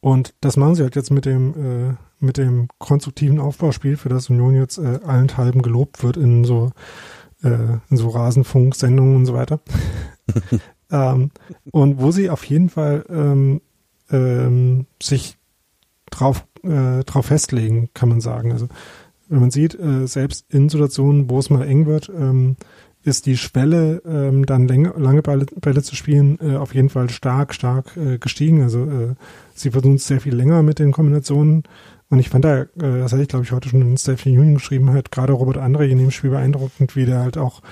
Und das machen sie halt jetzt mit dem, äh, mit dem konstruktiven Aufbauspiel, für das Union jetzt äh, allenthalben gelobt wird in so, äh, in so Rasenfunk-Sendungen und so weiter. *laughs* ähm, und wo sie auf jeden Fall ähm, ähm, sich drauf, äh, drauf festlegen, kann man sagen. Also wenn man sieht, äh, selbst in Situationen, wo es mal eng wird, ähm, ist die Schwelle, ähm, dann länger, lange Bälle, Bälle zu spielen, äh, auf jeden Fall stark, stark äh, gestiegen. Also äh, sie versuchen es sehr viel länger mit den Kombinationen. Und ich fand da, äh, das hatte ich glaube ich heute schon in Stephen Union geschrieben, halt gerade Robert Andre in dem Spiel beeindruckend, wie der halt auch,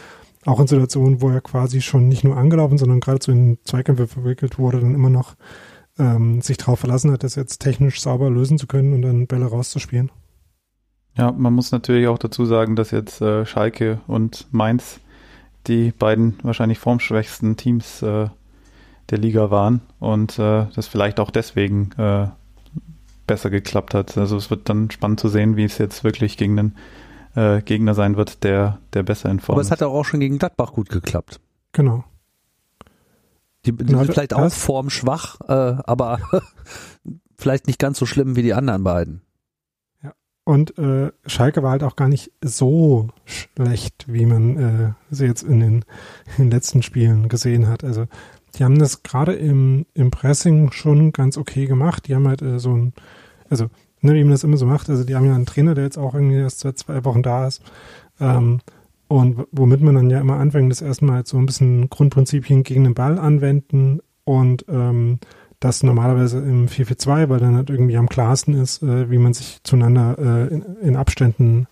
auch in Situationen, wo er quasi schon nicht nur angelaufen, sondern gerade so in Zweikämpfe verwickelt wurde, dann immer noch ähm, sich darauf verlassen hat, das jetzt technisch sauber lösen zu können und dann Bälle rauszuspielen. Ja, man muss natürlich auch dazu sagen, dass jetzt äh, Schalke und Mainz die beiden wahrscheinlich formschwächsten Teams äh, der Liga waren und äh, das vielleicht auch deswegen äh, besser geklappt hat. Also es wird dann spannend zu sehen, wie es jetzt wirklich gegen einen äh, Gegner sein wird, der, der besser in Form Aber es hat auch schon gegen Gladbach gut geklappt. Genau. Die, die sind vielleicht auch formschwach, äh, aber *laughs* vielleicht nicht ganz so schlimm wie die anderen beiden. Ja. Und äh, Schalke war halt auch gar nicht so schlecht, wie man äh, sie jetzt in den, in den letzten Spielen gesehen hat. Also die haben das gerade im, im Pressing schon ganz okay gemacht. Die haben halt äh, so ein, also ne, wie man das immer so macht, also die haben ja einen Trainer, der jetzt auch irgendwie erst seit zwei Wochen da ist. Ähm, und womit man dann ja immer anfängt, das erstmal so ein bisschen Grundprinzipien gegen den Ball anwenden und ähm, das normalerweise im 4-4-2, weil dann halt irgendwie am klarsten ist, äh, wie man sich zueinander äh, in, in Abständen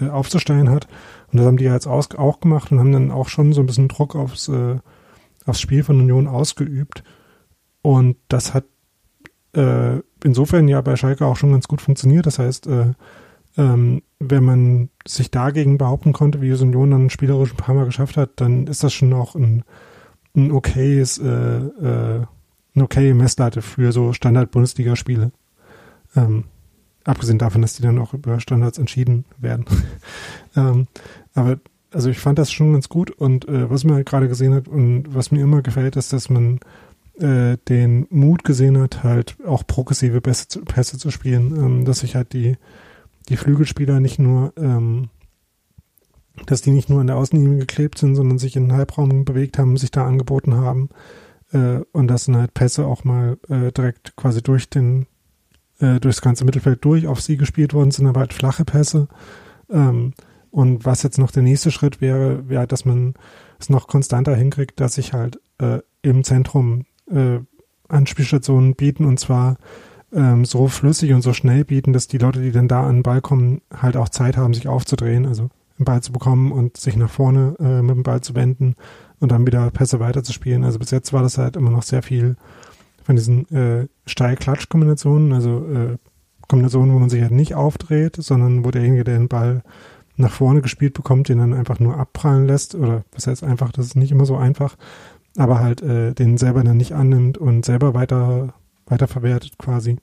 äh, aufzustellen hat. Und das haben die ja jetzt aus, auch gemacht und haben dann auch schon so ein bisschen Druck aufs, äh, aufs Spiel von Union ausgeübt. Und das hat äh, insofern ja bei Schalke auch schon ganz gut funktioniert. Das heißt, äh, ähm, wenn man sich dagegen behaupten konnte, wie Union dann spielerisch ein paar Mal geschafft hat, dann ist das schon auch ein, ein okayes, äh, äh, eine okaye Messlatte für so Standard-Bundesliga-Spiele. Ähm, abgesehen davon, dass die dann auch über Standards entschieden werden. *laughs* ähm, aber also ich fand das schon ganz gut und äh, was man halt gerade gesehen hat und was mir immer gefällt, ist, dass man äh, den Mut gesehen hat, halt auch progressive Pässe zu, Pässe zu spielen, ähm, dass sich halt die die Flügelspieler nicht nur, ähm, dass die nicht nur an der Außenlinie geklebt sind, sondern sich in den Halbraum bewegt haben, sich da angeboten haben äh, und dass dann halt Pässe auch mal äh, direkt quasi durch den äh, durchs ganze Mittelfeld durch auf sie gespielt worden sind, aber halt flache Pässe. Ähm, und was jetzt noch der nächste Schritt wäre, wäre, dass man es noch konstanter hinkriegt, dass sich halt äh, im Zentrum äh, Anspielstationen bieten und zwar ähm, so flüssig und so schnell bieten, dass die Leute, die dann da an den Ball kommen, halt auch Zeit haben, sich aufzudrehen, also den Ball zu bekommen und sich nach vorne äh, mit dem Ball zu wenden und dann wieder Pässe weiterzuspielen. Also bis jetzt war das halt immer noch sehr viel von diesen äh, Steil-Klatsch-Kombinationen, also äh, Kombinationen, wo man sich halt nicht aufdreht, sondern wo derjenige, der den Ball nach vorne gespielt bekommt, den dann einfach nur abprallen lässt, oder was heißt einfach, das ist nicht immer so einfach, aber halt äh, den selber dann nicht annimmt und selber weiter weiterverwertet quasi.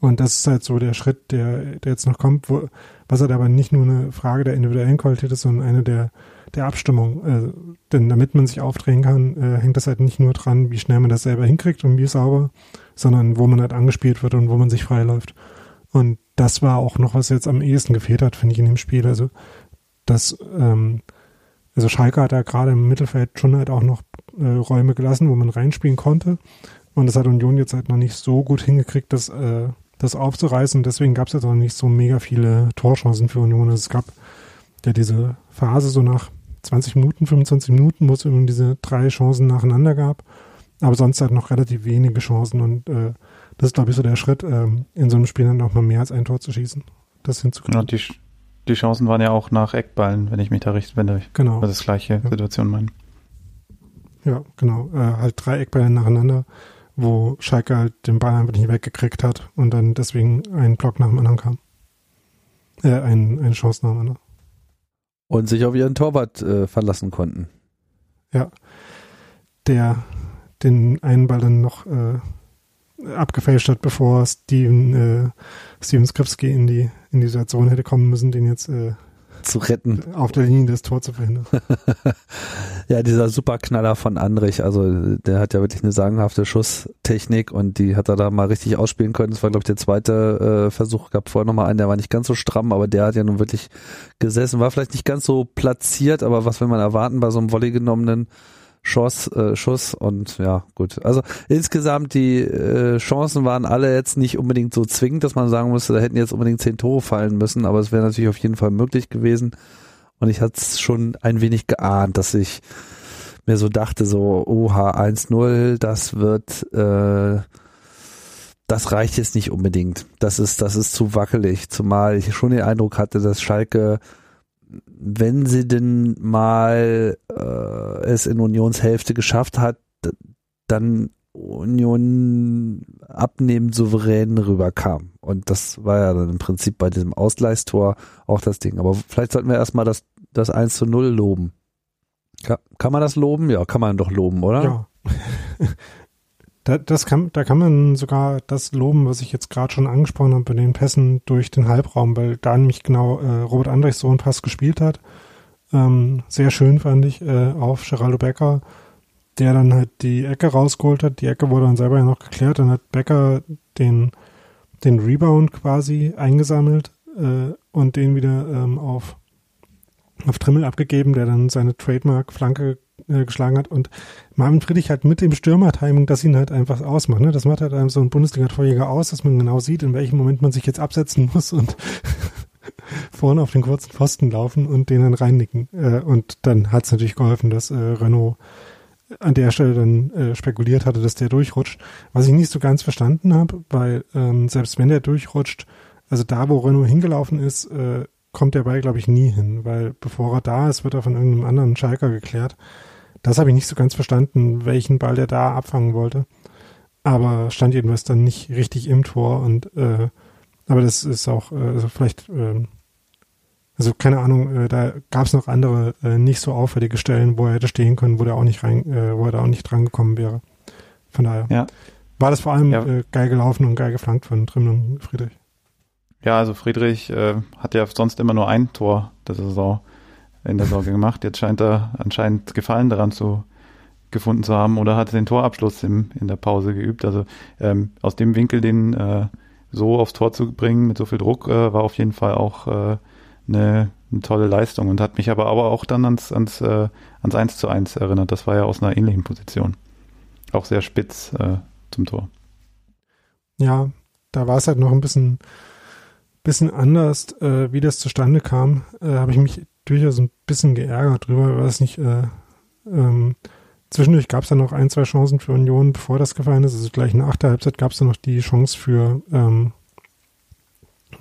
Und das ist halt so der Schritt, der, der jetzt noch kommt, wo, was halt aber nicht nur eine Frage der individuellen Qualität ist, sondern eine der, der Abstimmung. Äh, denn damit man sich aufdrehen kann, äh, hängt das halt nicht nur dran, wie schnell man das selber hinkriegt und wie sauber, sondern wo man halt angespielt wird und wo man sich freiläuft. Und das war auch noch, was jetzt am ehesten gefehlt hat, finde ich, in dem Spiel. Also, das, ähm, also Schalke hat da gerade im Mittelfeld schon halt auch noch äh, Räume gelassen, wo man reinspielen konnte. Und das hat Union jetzt halt noch nicht so gut hingekriegt, das, äh, das aufzureißen. Deswegen gab es jetzt auch nicht so mega viele Torchancen für Union. Also es gab ja diese Phase so nach 20 Minuten, 25 Minuten, wo es eben diese drei Chancen nacheinander gab. Aber sonst halt noch relativ wenige Chancen. Und äh, das ist, glaube ich, so der Schritt, ähm, in so einem Spiel dann auch mal mehr als ein Tor zu schießen. Das hinzukriegen. Und die, die Chancen waren ja auch nach Eckballen, wenn ich mich da richtig, wenn ich genau. das gleiche ja. Situation meine. Ja, genau. Äh, halt drei Eckballen nacheinander wo Schalke halt den Ball einfach nicht weggekriegt hat und dann deswegen ein Block nach dem anderen kam. Äh, ein, eine Chance nach dem anderen. Und sich auf ihren Torwart äh, verlassen konnten. Ja. Der den einen Ball dann noch äh, abgefälscht hat, bevor Steven, äh, Steven Skripski in die, in die Situation hätte kommen müssen, den jetzt äh, zu retten. Auf der Linie das Tor zu verhindern. *laughs* ja, dieser Superknaller von Andrich, also der hat ja wirklich eine sagenhafte Schusstechnik und die hat er da mal richtig ausspielen können. Das war, glaube ich, der zweite äh, Versuch. Gab vorher nochmal einen, der war nicht ganz so stramm, aber der hat ja nun wirklich gesessen. War vielleicht nicht ganz so platziert, aber was will man erwarten bei so einem Volley genommenen Schuss, äh, Schuss und ja, gut. Also insgesamt die äh, Chancen waren alle jetzt nicht unbedingt so zwingend, dass man sagen musste, da hätten jetzt unbedingt zehn Tore fallen müssen, aber es wäre natürlich auf jeden Fall möglich gewesen. Und ich hatte es schon ein wenig geahnt, dass ich mir so dachte, so, oha, 1-0, das wird, äh, das reicht jetzt nicht unbedingt. Das ist, das ist zu wackelig, zumal ich schon den Eindruck hatte, dass Schalke wenn sie denn mal äh, es in Unionshälfte geschafft hat, dann Union abnehmend souverän rüberkam. Und das war ja dann im Prinzip bei diesem Ausgleichstor auch das Ding. Aber vielleicht sollten wir erstmal das, das 1 zu 0 loben. Kann, kann man das loben? Ja, kann man doch loben, oder? Ja. Da, das kann, da kann man sogar das loben, was ich jetzt gerade schon angesprochen habe bei den Pässen durch den Halbraum, weil da nämlich genau äh, Robert Andrechs so einen Pass gespielt hat. Ähm, sehr schön fand ich äh, auf Geraldo Becker, der dann halt die Ecke rausgeholt hat. Die Ecke wurde dann selber ja noch geklärt. Dann hat Becker den, den Rebound quasi eingesammelt äh, und den wieder ähm, auf, auf Trimmel abgegeben, der dann seine Trademark-Flanke äh, geschlagen hat. Und Marvin Friedrich halt mit dem Stürmer-Timing, das ihn halt einfach ausmacht. Ne? Das macht halt einem so ein Bundesliga-Torjäger aus, dass man genau sieht, in welchem Moment man sich jetzt absetzen *laughs* muss und *laughs* vorne auf den kurzen Pfosten laufen und den dann reinnicken. Äh, und dann hat es natürlich geholfen, dass äh, Renault an der Stelle dann äh, spekuliert hatte, dass der durchrutscht. Was ich nicht so ganz verstanden habe, weil ähm, selbst wenn der durchrutscht, also da, wo Renault hingelaufen ist, äh, kommt der Ball, glaube ich, nie hin, weil bevor er da ist, wird er von irgendeinem anderen Schalker geklärt. Das habe ich nicht so ganz verstanden, welchen Ball der da abfangen wollte. Aber stand jedenfalls dann nicht richtig im Tor und äh, aber das ist auch, äh, also vielleicht, äh, also keine Ahnung, äh, da gab es noch andere äh, nicht so auffällige Stellen, wo er hätte stehen können, wo der auch nicht rein, äh, wo er da auch nicht dran gekommen wäre. Von daher ja. war das vor allem ja. äh, geil gelaufen und geil geflankt von Trimmel und Friedrich. Ja, also Friedrich äh, hat ja sonst immer nur ein Tor der Saison in der Sorge gemacht. Jetzt scheint er anscheinend Gefallen daran zu gefunden zu haben oder hat den Torabschluss im, in der Pause geübt. Also ähm, aus dem Winkel den äh, so aufs Tor zu bringen mit so viel Druck äh, war auf jeden Fall auch äh, eine, eine tolle Leistung und hat mich aber, aber auch dann ans, ans, äh, ans 1 zu 1 erinnert. Das war ja aus einer ähnlichen Position. Auch sehr spitz äh, zum Tor. Ja, da war es halt noch ein bisschen bisschen anders, äh, wie das zustande kam, äh, habe ich mich durchaus ein bisschen geärgert drüber, weil es nicht, äh, ähm, zwischendurch gab es dann noch ein, zwei Chancen für Union, bevor das gefallen ist. Also gleich nach der Halbzeit gab es dann noch die Chance für, ähm,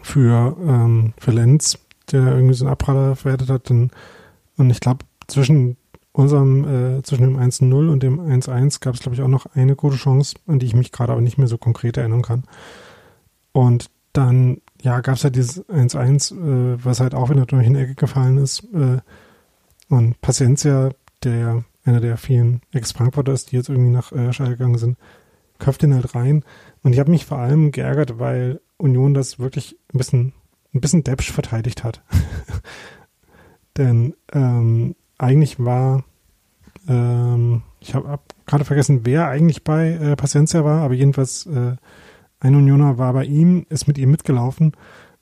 für, ähm, für Lenz, der irgendwie so einen Abpraller verwertet hat. Und, und ich glaube, zwischen unserem, äh, zwischen dem 1-0 und dem 1-1 gab es, glaube ich, auch noch eine gute Chance, an die ich mich gerade aber nicht mehr so konkret erinnern kann. Und dann ja, gab es halt dieses 1-1, äh, was halt auch wieder durch eine Ecke gefallen ist. Äh, und Paciencia, der einer der vielen Ex-Frankfurter ist, die jetzt irgendwie nach äh, Schalke gegangen sind, köpft den halt rein. Und ich habe mich vor allem geärgert, weil Union das wirklich ein bisschen, ein bisschen deppsch verteidigt hat. *laughs* Denn ähm, eigentlich war, ähm, ich habe hab gerade vergessen, wer eigentlich bei äh, Paciencia war, aber jedenfalls äh, ein Unioner war bei ihm, ist mit ihm mitgelaufen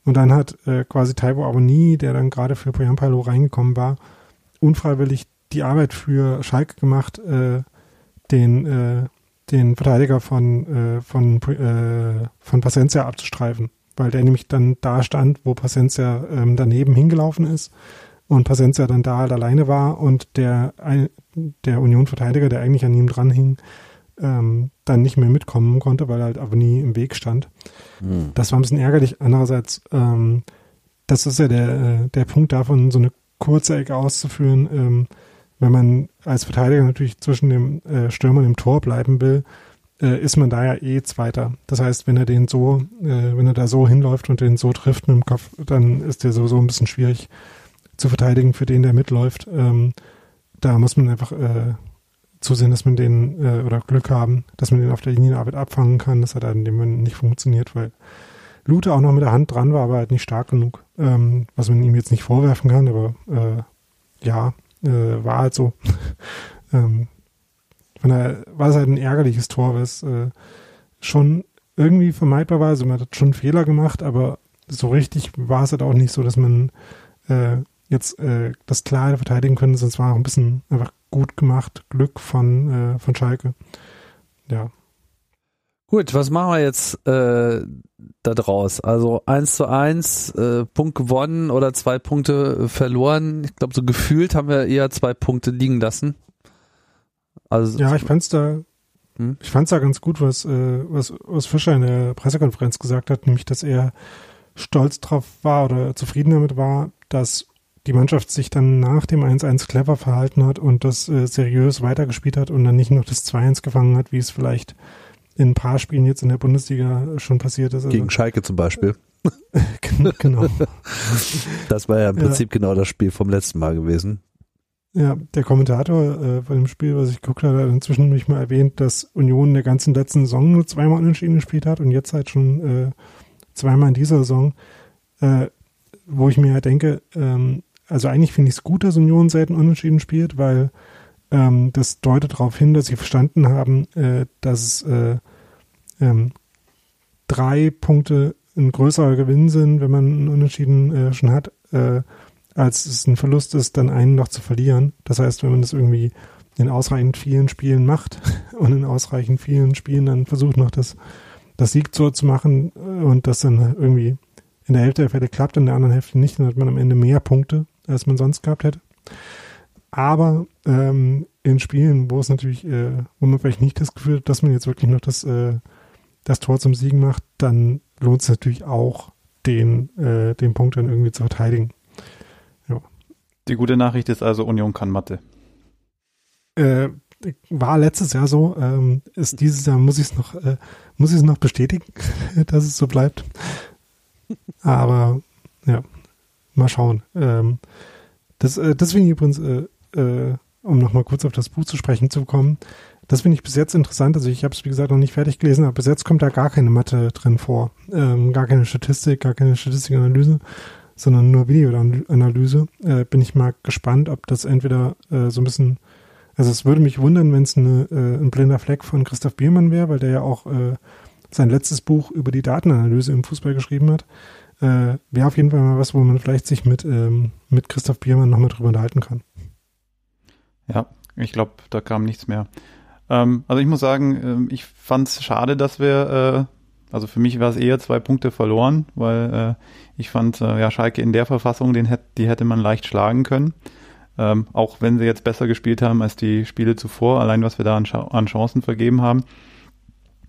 und dann hat äh, quasi Taibo Aboni, der dann gerade für Poyampalo reingekommen war, unfreiwillig die Arbeit für Schalke gemacht, äh, den, äh, den Verteidiger von, äh, von, äh, von Pacencia abzustreifen, weil der nämlich dann da stand, wo Pacencia ähm, daneben hingelaufen ist und Pacencia dann da halt alleine war und der, der Union-Verteidiger, der eigentlich an ihm dran hing, ähm, dann nicht mehr mitkommen konnte, weil er halt aber nie im Weg stand. Mhm. Das war ein bisschen ärgerlich. Andererseits, ähm, das ist ja der, äh, der Punkt davon, so eine kurze Ecke auszuführen, ähm, wenn man als Verteidiger natürlich zwischen dem äh, Stürmer und dem Tor bleiben will, äh, ist man da ja eh Zweiter. Das heißt, wenn er den so, äh, wenn er da so hinläuft und den so trifft mit dem Kopf, dann ist der sowieso ein bisschen schwierig zu verteidigen für den, der mitläuft. Ähm, da muss man einfach äh, zusehen, dass man den, äh, oder Glück haben, dass man den auf der Linienarbeit abfangen kann. Das hat halt in dem Moment nicht funktioniert, weil Lute auch noch mit der Hand dran war, aber halt nicht stark genug. Ähm, was man ihm jetzt nicht vorwerfen kann, aber äh, ja, äh, war halt so. *laughs* ähm, von daher war es halt ein ärgerliches Tor, was äh, schon irgendwie vermeidbar war. Also man hat schon Fehler gemacht, aber so richtig war es halt auch nicht so, dass man äh, jetzt äh, das klar verteidigen könnte, sonst war auch ein bisschen einfach gut gemacht, Glück von, äh, von Schalke. Ja. Gut, was machen wir jetzt äh, da draus? Also eins zu eins, äh, Punkt gewonnen oder zwei Punkte verloren. Ich glaube, so gefühlt haben wir eher zwei Punkte liegen lassen. Also ja, ich fand's da, hm? ich fand's da ganz gut, was, äh, was, was Fischer in der Pressekonferenz gesagt hat, nämlich, dass er stolz drauf war oder zufrieden damit war, dass die Mannschaft sich dann nach dem 1-1 clever verhalten hat und das äh, seriös weitergespielt hat und dann nicht noch das 2-1 gefangen hat, wie es vielleicht in ein paar Spielen jetzt in der Bundesliga schon passiert ist. Also, Gegen Schalke zum Beispiel. *laughs* genau. *laughs* Das war ja im Prinzip ja. genau das Spiel vom letzten Mal gewesen. Ja, der Kommentator äh, bei dem Spiel, was ich geguckt habe, hat inzwischen mich mal erwähnt, dass Union in der ganzen letzten Saison nur zweimal unentschieden gespielt hat und jetzt halt schon äh, zweimal in dieser Saison, äh, wo ich mir halt denke, ähm, also eigentlich finde ich es gut, dass Union selten unentschieden spielt, weil ähm, das deutet darauf hin, dass sie verstanden haben, äh, dass äh, ähm, drei Punkte ein größerer Gewinn sind, wenn man einen Unentschieden äh, schon hat, äh, als es ein Verlust ist, dann einen noch zu verlieren. Das heißt, wenn man das irgendwie in ausreichend vielen Spielen macht *laughs* und in ausreichend vielen Spielen dann versucht noch das, das Sieg so zu machen äh, und das dann irgendwie in der Hälfte der Fälle klappt, in der anderen Hälfte nicht, dann hat man am Ende mehr Punkte, als man sonst gehabt hätte. Aber ähm, in Spielen, wo es natürlich, äh, wo man vielleicht nicht das Gefühl hat, dass man jetzt wirklich noch das, äh, das Tor zum Siegen macht, dann lohnt es natürlich auch, den, äh, den Punkt dann irgendwie zu verteidigen. Die gute Nachricht ist also, Union kann Mathe. Äh, war letztes Jahr so, ähm, ist dieses Jahr muss ich es noch, äh, muss ich es noch bestätigen, *laughs* dass es so bleibt. Aber ja, mal schauen. Ähm, das, äh, ich übrigens, äh, äh, um nochmal kurz auf das Buch zu sprechen zu kommen, das finde ich bis jetzt interessant. Also ich habe es, wie gesagt, noch nicht fertig gelesen, aber bis jetzt kommt da gar keine Mathe drin vor. Ähm, gar keine Statistik, gar keine Statistikanalyse, sondern nur Videoanalyse. Äh, bin ich mal gespannt, ob das entweder äh, so ein bisschen, also es würde mich wundern, wenn es äh, ein blinder Fleck von Christoph Biermann wäre, weil der ja auch äh, sein letztes Buch über die Datenanalyse im Fußball geschrieben hat. Äh, wäre auf jeden Fall mal was, wo man vielleicht sich mit, ähm, mit Christoph Biermann nochmal drüber unterhalten kann. Ja, ich glaube, da kam nichts mehr. Ähm, also ich muss sagen, ähm, ich fand es schade, dass wir, äh, also für mich war es eher zwei Punkte verloren, weil äh, ich fand, äh, ja, Schalke in der Verfassung, den hätt, die hätte man leicht schlagen können. Ähm, auch wenn sie jetzt besser gespielt haben als die Spiele zuvor, allein was wir da an, an Chancen vergeben haben.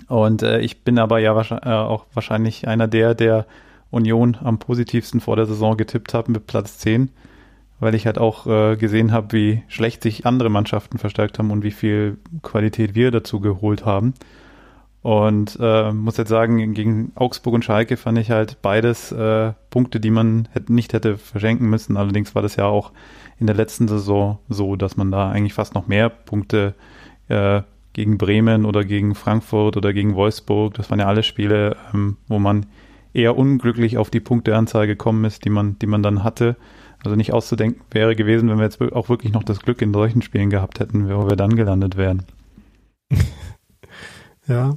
Und äh, ich bin aber ja wahrscheinlich, äh, auch wahrscheinlich einer der, der Union am positivsten vor der Saison getippt hat mit Platz 10, weil ich halt auch äh, gesehen habe, wie schlecht sich andere Mannschaften verstärkt haben und wie viel Qualität wir dazu geholt haben. Und äh, muss jetzt sagen, gegen Augsburg und Schalke fand ich halt beides äh, Punkte, die man hätte, nicht hätte verschenken müssen. Allerdings war das ja auch in der letzten Saison so, dass man da eigentlich fast noch mehr Punkte äh, gegen Bremen oder gegen Frankfurt oder gegen Wolfsburg, das waren ja alle Spiele, ähm, wo man eher unglücklich auf die Punkteanzahl gekommen ist, die man, die man dann hatte. Also nicht auszudenken wäre gewesen, wenn wir jetzt auch wirklich noch das Glück in solchen Spielen gehabt hätten, wo wir dann gelandet wären. *laughs* Ja,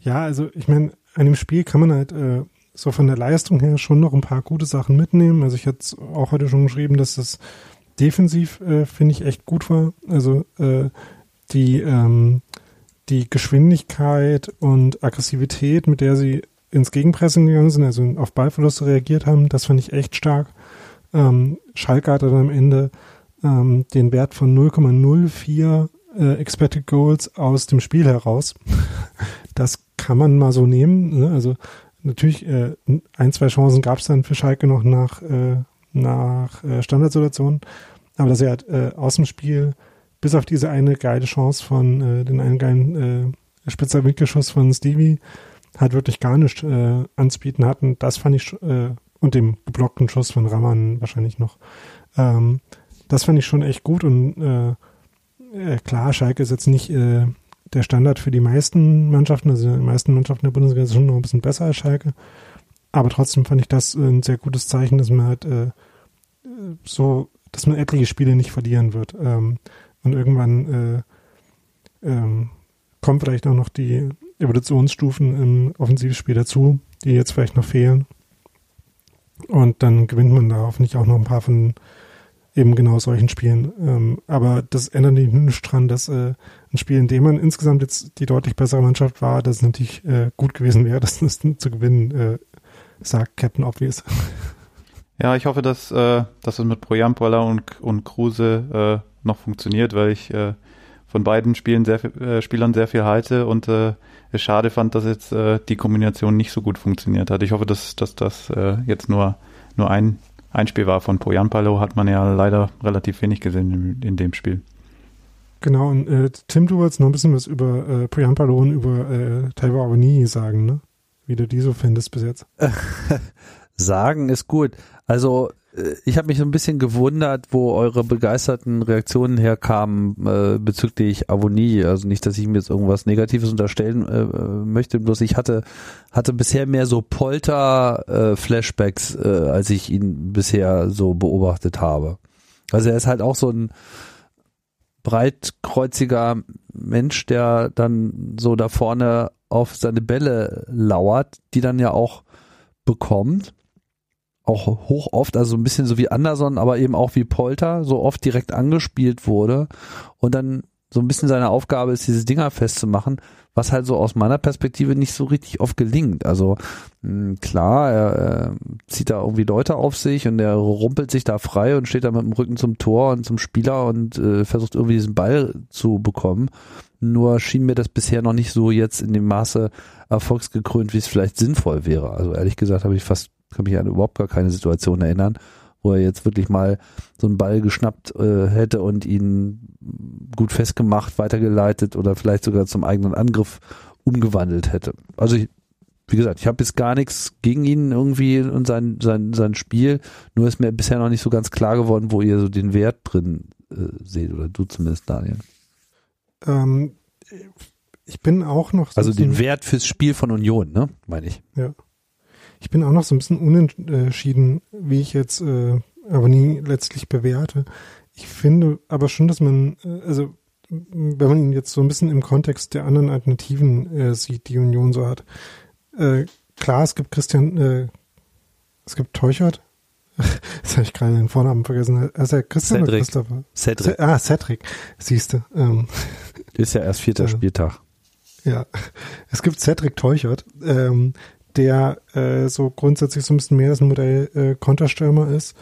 ja, also ich meine, an dem Spiel kann man halt äh, so von der Leistung her schon noch ein paar gute Sachen mitnehmen. Also ich hatte auch heute schon geschrieben, dass das defensiv, äh, finde ich, echt gut war. Also äh, die, ähm, die Geschwindigkeit und Aggressivität, mit der sie ins Gegenpressing gegangen sind, also auf Ballverluste reagiert haben, das fand ich echt stark. Ähm, Schalke hatte dann am Ende ähm, den Wert von 0,04 äh, Expected Goals aus dem Spiel heraus. *laughs* Das kann man mal so nehmen. Ne? Also natürlich äh, ein, zwei Chancen gab es dann für Schalke noch nach, äh, nach äh, Standardsituationen. Aber dass er halt, äh, aus dem Spiel bis auf diese eine geile Chance von äh, den einen geilen äh, spitzer Winkelschuss von Stevie halt wirklich gar nichts äh, anzubieten hatten. Das fand ich äh, und dem geblockten Schuss von Raman wahrscheinlich noch. Ähm, das fand ich schon echt gut und äh, äh, klar, Schalke ist jetzt nicht äh, der Standard für die meisten Mannschaften, also die meisten Mannschaften der Bundesliga sind schon noch ein bisschen besser als Schalke. Aber trotzdem fand ich das ein sehr gutes Zeichen, dass man halt äh, so, dass man etliche Spiele nicht verlieren wird. Ähm, und irgendwann äh, ähm, kommen vielleicht auch noch die Evolutionsstufen im Offensivspiel dazu, die jetzt vielleicht noch fehlen. Und dann gewinnt man da hoffentlich auch noch ein paar von eben genau solchen Spielen. Ähm, aber das ändert nicht dran, dass äh, ein Spiel, in dem man insgesamt jetzt die deutlich bessere Mannschaft war, dass es natürlich äh, gut gewesen wäre, *laughs* das, das zu gewinnen, äh, sagt Captain Obvious. Ja, ich hoffe, dass, äh, dass es mit Projampola und, und Kruse äh, noch funktioniert, weil ich äh, von beiden Spielen sehr viel, äh, Spielern sehr viel halte und äh, es schade fand, dass jetzt äh, die Kombination nicht so gut funktioniert hat. Ich hoffe, dass, dass das äh, jetzt nur, nur ein ein Spiel war. Von Poyanpalo hat man ja leider relativ wenig gesehen in, in dem Spiel. Genau, und äh, Tim, du wolltest noch ein bisschen was über äh, Poyanpalo und über äh, Taiwo Avani sagen, ne? Wie du die so findest bis jetzt. *laughs* sagen ist gut. Also ich habe mich so ein bisschen gewundert, wo eure begeisterten Reaktionen herkamen äh, bezüglich Avonie. Also nicht, dass ich mir jetzt irgendwas Negatives unterstellen äh, möchte, bloß ich hatte hatte bisher mehr so Polter-Flashbacks, äh, äh, als ich ihn bisher so beobachtet habe. Also er ist halt auch so ein breitkreuziger Mensch, der dann so da vorne auf seine Bälle lauert, die dann ja auch bekommt auch hoch oft, also ein bisschen so wie Anderson, aber eben auch wie Polter, so oft direkt angespielt wurde und dann so ein bisschen seine Aufgabe ist, diese Dinger festzumachen, was halt so aus meiner Perspektive nicht so richtig oft gelingt. Also mh, hm, klar, er, er zieht da irgendwie Leute auf sich und er rumpelt sich da frei und steht da mit dem Rücken zum Tor und zum Spieler und äh, versucht irgendwie diesen Ball zu bekommen. Nur schien mir das bisher noch nicht so jetzt in dem Maße erfolgsgekrönt, wie es vielleicht sinnvoll wäre. Also ehrlich gesagt habe ich fast kann mich an überhaupt gar keine Situation erinnern, wo er jetzt wirklich mal so einen Ball geschnappt äh, hätte und ihn gut festgemacht, weitergeleitet oder vielleicht sogar zum eigenen Angriff umgewandelt hätte. Also ich, wie gesagt, ich habe jetzt gar nichts gegen ihn irgendwie und sein, sein, sein Spiel, nur ist mir bisher noch nicht so ganz klar geworden, wo ihr so den Wert drin äh, seht, oder du zumindest, Daniel. Ähm, ich bin auch noch so Also den Wert fürs Spiel von Union, ne, meine ich. Ja. Ich bin auch noch so ein bisschen unentschieden, wie ich jetzt äh, aber nie letztlich bewerte. Ich finde aber schon, dass man, äh, also wenn man ihn jetzt so ein bisschen im Kontext der anderen Alternativen äh, sieht, die Union so hat. Äh, klar, es gibt Christian, äh, es gibt Teuchert. *laughs* Jetzt habe ich gerade den Vornamen vergessen. Also Christian Cedric. oder Christopher? Cedric. ah, Cedric, siehst du. Ähm, Ist ja erst vierter Spieltag. Ja, es gibt Cedric Teuchert, ähm, der äh, so grundsätzlich so ein bisschen mehr das Modell äh, Konterstürmer ist.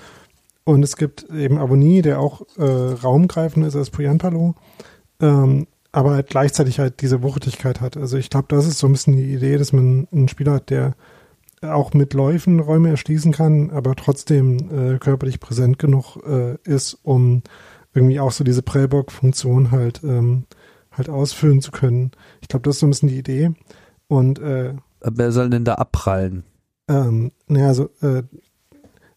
Und es gibt eben Abonnie, der auch äh, raumgreifend ist als Puyanpalo, ähm, aber halt gleichzeitig halt diese Wuchtigkeit hat. Also ich glaube, das ist so ein bisschen die Idee, dass man einen Spieler hat, der auch mit Läufen Räume erschließen kann, aber trotzdem äh, körperlich präsent genug äh, ist, um irgendwie auch so diese Prellbock-Funktion halt ähm, halt ausfüllen zu können. Ich glaube, das ist so ein bisschen die Idee. Und äh, wer soll denn da abprallen? Ähm, naja, also äh,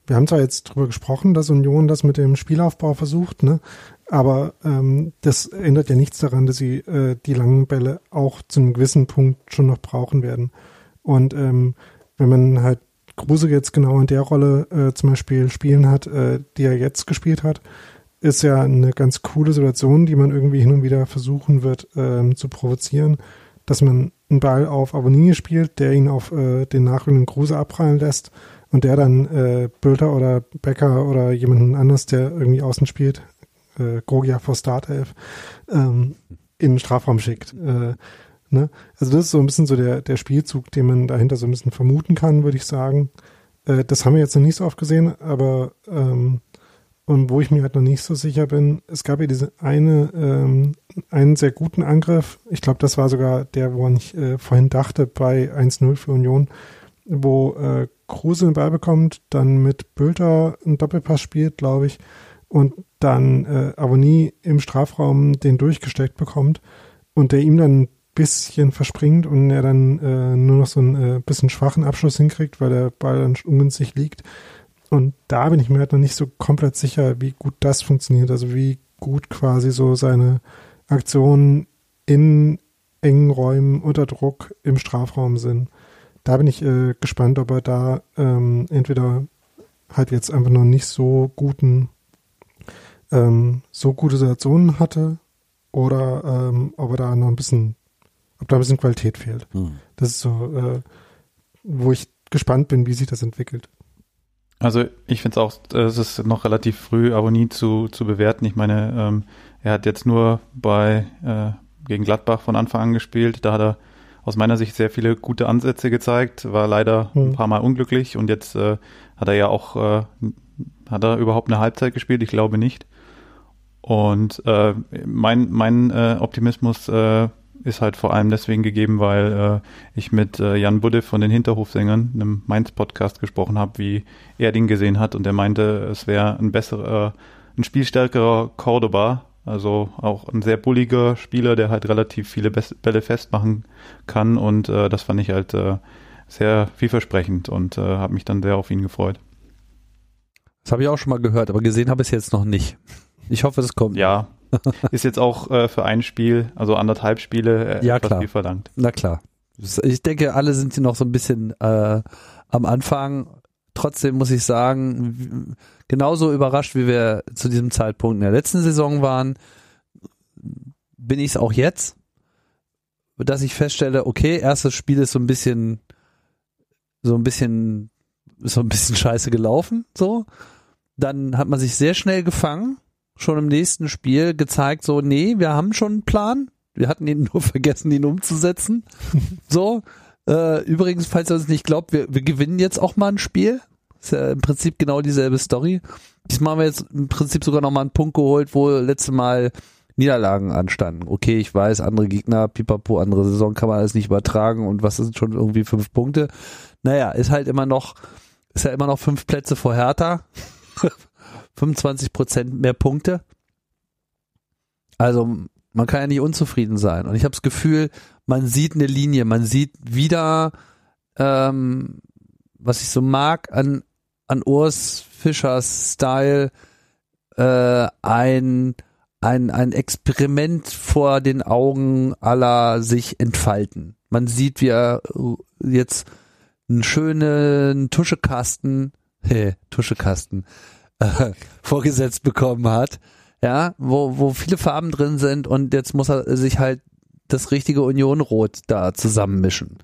wir haben zwar jetzt drüber gesprochen, dass Union das mit dem Spielaufbau versucht, ne? Aber ähm, das ändert ja nichts daran, dass sie äh, die langen Bälle auch zu einem gewissen Punkt schon noch brauchen werden. Und ähm, wenn man halt Kruse jetzt genau in der Rolle äh, zum Beispiel spielen hat, äh, die er jetzt gespielt hat, ist ja eine ganz coole Situation, die man irgendwie hin und wieder versuchen wird ähm, zu provozieren, dass man einen Ball auf Abonnie spielt, der ihn auf äh, den nachrückenden Kruse abprallen lässt und der dann äh, Bülter oder Becker oder jemanden anders, der irgendwie außen spielt, äh, Gogia vor Startelf, ähm, in den Strafraum schickt. Äh, ne? Also das ist so ein bisschen so der, der Spielzug, den man dahinter so ein bisschen vermuten kann, würde ich sagen. Äh, das haben wir jetzt noch nicht so oft gesehen, aber ähm, und wo ich mir halt noch nicht so sicher bin, es gab ja diese eine, ähm, einen sehr guten Angriff. Ich glaube, das war sogar der, woran ich äh, vorhin dachte, bei 1-0 für Union, wo äh, Kruse den Ball bekommt, dann mit Bülter einen Doppelpass spielt, glaube ich, und dann äh, Avonie im Strafraum den durchgesteckt bekommt und der ihm dann ein bisschen verspringt und er dann äh, nur noch so einen äh, bisschen schwachen Abschluss hinkriegt, weil der Ball dann ungünstig liegt. Und da bin ich mir halt noch nicht so komplett sicher, wie gut das funktioniert. Also wie gut quasi so seine Aktionen in engen Räumen unter Druck im Strafraum sind. Da bin ich äh, gespannt, ob er da ähm, entweder halt jetzt einfach noch nicht so guten, ähm, so gute Situationen hatte oder ähm, ob er da noch ein bisschen, ob da ein bisschen Qualität fehlt. Hm. Das ist so, äh, wo ich gespannt bin, wie sich das entwickelt. Also ich finde es auch, es ist noch relativ früh, Abonnie zu, zu bewerten. Ich meine, ähm, er hat jetzt nur bei äh, gegen Gladbach von Anfang an gespielt. Da hat er aus meiner Sicht sehr viele gute Ansätze gezeigt, war leider mhm. ein paar Mal unglücklich und jetzt äh, hat er ja auch, äh, hat er überhaupt eine Halbzeit gespielt? Ich glaube nicht. Und äh, mein, mein äh, Optimismus äh, ist halt vor allem deswegen gegeben, weil äh, ich mit äh, Jan Budde von den Hinterhofsängern, einem Mainz-Podcast, gesprochen habe, wie er den gesehen hat und er meinte, es wäre ein besserer, ein spielstärkerer Cordoba, also auch ein sehr bulliger Spieler, der halt relativ viele Bälle festmachen kann und äh, das fand ich halt äh, sehr vielversprechend und äh, habe mich dann sehr auf ihn gefreut. Das habe ich auch schon mal gehört, aber gesehen habe ich es jetzt noch nicht. Ich hoffe, es kommt. Ja, ist jetzt auch äh, für ein Spiel, also anderthalb Spiele, äh, ja, klar. viel verlangt. Na klar. Ich denke, alle sind hier noch so ein bisschen äh, am Anfang. Trotzdem muss ich sagen, genauso überrascht, wie wir zu diesem Zeitpunkt in der letzten Saison waren, bin ich es auch jetzt, dass ich feststelle, okay, erstes Spiel ist so ein bisschen, so ein bisschen, so ein bisschen *laughs* scheiße gelaufen, so. Dann hat man sich sehr schnell gefangen, schon im nächsten Spiel gezeigt, so, nee, wir haben schon einen Plan. Wir hatten ihn *laughs* nur vergessen, ihn umzusetzen. *laughs* so. Äh, übrigens, falls ihr uns nicht glaubt, wir, wir gewinnen jetzt auch mal ein Spiel. Ist ja im Prinzip genau dieselbe Story. Diesmal haben wir jetzt im Prinzip sogar noch mal einen Punkt geholt, wo letzte Mal Niederlagen anstanden. Okay, ich weiß, andere Gegner, pipapo, andere Saison kann man alles nicht übertragen und was sind schon irgendwie fünf Punkte. Naja, ist halt immer noch, ist ja immer noch fünf Plätze vor Hertha. *laughs* 25 Prozent mehr Punkte. Also man kann ja nicht unzufrieden sein. Und ich habe das Gefühl, man sieht eine Linie, man sieht wieder, ähm, was ich so mag an, an Urs Fischers Style, äh, ein ein, ein Experiment vor den Augen aller sich entfalten. Man sieht, wie er jetzt einen schönen Tuschekasten, hey, *laughs* Tuschekasten, äh, *laughs* vorgesetzt bekommen hat, ja, wo, wo viele Farben drin sind und jetzt muss er sich halt das richtige Unionrot da zusammenmischen.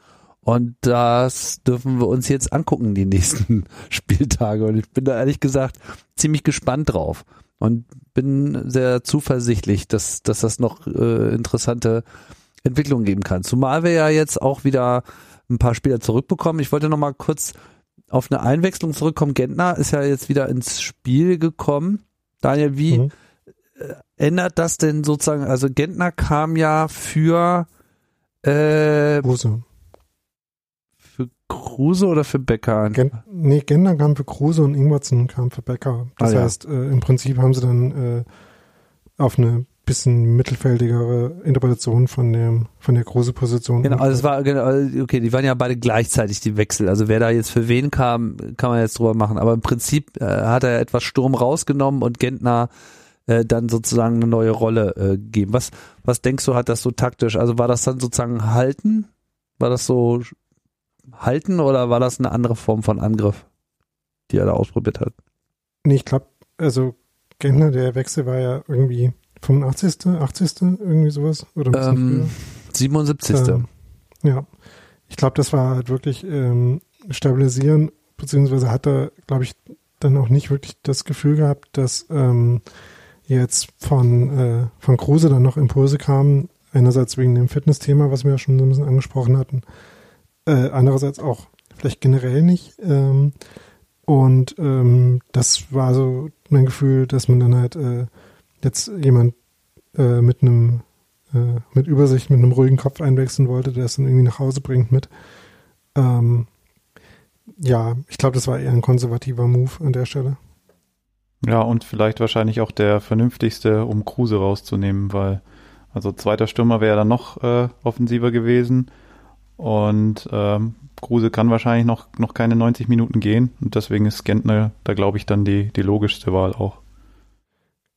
Und das dürfen wir uns jetzt angucken, die nächsten *laughs* Spieltage. Und ich bin da ehrlich gesagt ziemlich gespannt drauf und bin sehr zuversichtlich, dass, dass das noch äh, interessante Entwicklungen geben kann. Zumal wir ja jetzt auch wieder ein paar Spieler zurückbekommen. Ich wollte noch mal kurz auf eine Einwechslung zurückkommen. Gentner ist ja jetzt wieder ins Spiel gekommen. Daniel, wie mhm. Äh, ändert das denn sozusagen? Also Gentner kam ja für äh, Busse. Kruse oder für Becker Gen nee, Gender kam für Kruse und Ingwertsen kam für Becker. Das ah, heißt, äh, im Prinzip haben sie dann äh, auf eine bisschen mittelfeldigere Interpretation von dem von der großen Position. Genau, also es war genau, okay, die waren ja beide gleichzeitig die Wechsel. Also wer da jetzt für wen kam, kann man jetzt drüber machen. Aber im Prinzip äh, hat er etwas Sturm rausgenommen und Gentner äh, dann sozusagen eine neue Rolle äh, gegeben. Was was denkst du, hat das so taktisch? Also war das dann sozusagen halten? War das so halten oder war das eine andere Form von Angriff, die er da ausprobiert hat? Nee, ich glaube, also Gentner, der Wechsel war ja irgendwie 85., 80., irgendwie sowas? Oder ähm, 77. Ähm, ja, ich glaube, das war halt wirklich ähm, stabilisieren, beziehungsweise hat er, glaube ich, dann auch nicht wirklich das Gefühl gehabt, dass ähm, jetzt von, äh, von Kruse dann noch Impulse kamen, einerseits wegen dem Fitness-Thema, was wir ja schon so ein bisschen angesprochen hatten, äh, andererseits auch vielleicht generell nicht. Ähm, und ähm, das war so mein Gefühl, dass man dann halt äh, jetzt jemand äh, mit einem äh, mit Übersicht, mit einem ruhigen Kopf einwechseln wollte, der es dann irgendwie nach Hause bringt mit. Ähm, ja, ich glaube, das war eher ein konservativer Move an der Stelle. Ja, und vielleicht wahrscheinlich auch der vernünftigste, um Kruse rauszunehmen, weil also zweiter Stürmer wäre dann noch äh, offensiver gewesen. Und ähm, Kruse kann wahrscheinlich noch, noch keine 90 Minuten gehen. Und deswegen ist Gentner da, glaube ich, dann die, die logischste Wahl auch.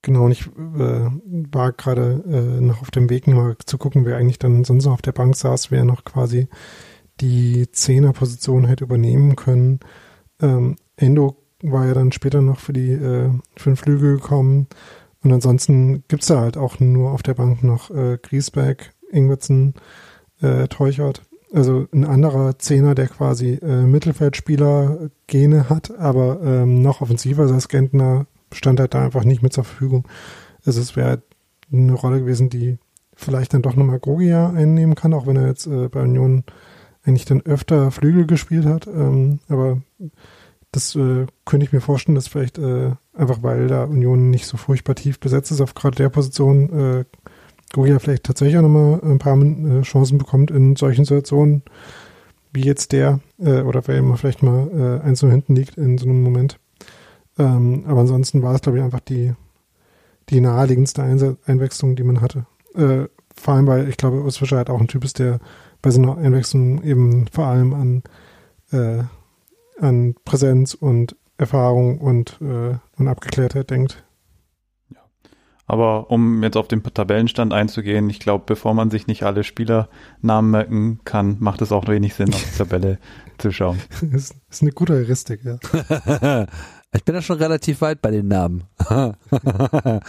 Genau, und ich äh, war gerade äh, noch auf dem Weg, mal zu gucken, wer eigentlich dann sonst noch auf der Bank saß, wer noch quasi die Zehnerposition hätte übernehmen können. Ähm, Endo war ja dann später noch für die äh, fünf Flügel gekommen. Und ansonsten gibt's da halt auch nur auf der Bank noch äh, Griesbeck, Ingwertsen, äh, Teuchert also ein anderer Zehner, der quasi äh, Mittelfeldspieler-Gene hat, aber ähm, noch offensiver als Gentner stand halt da einfach nicht mit zur Verfügung. Also es wäre eine Rolle gewesen, die vielleicht dann doch nochmal Grogia einnehmen kann, auch wenn er jetzt äh, bei Union eigentlich dann öfter Flügel gespielt hat. Ähm, aber das äh, könnte ich mir vorstellen, dass vielleicht äh, einfach weil da Union nicht so furchtbar tief besetzt ist auf gerade der Position, äh, Gogia vielleicht tatsächlich auch nochmal ein paar äh, Chancen bekommt in solchen Situationen, wie jetzt der, äh, oder wer immer vielleicht mal äh, eins nur hinten liegt in so einem Moment. Ähm, aber ansonsten war es, glaube ich, einfach die, die naheliegendste Einse Einwechslung, die man hatte. Äh, vor allem, weil ich glaube, Urs Fischer halt auch ein Typ ist, der bei so einer Einwechslung eben vor allem an, äh, an Präsenz und Erfahrung und, äh, und Abgeklärtheit denkt. Ja. Aber um jetzt auf den Tabellenstand einzugehen, ich glaube, bevor man sich nicht alle Spielernamen merken kann, macht es auch wenig Sinn, auf die *laughs* Tabelle zu schauen. Das ist eine gute Heuristik, ja. *laughs* ich bin da schon relativ weit bei den Namen. *laughs*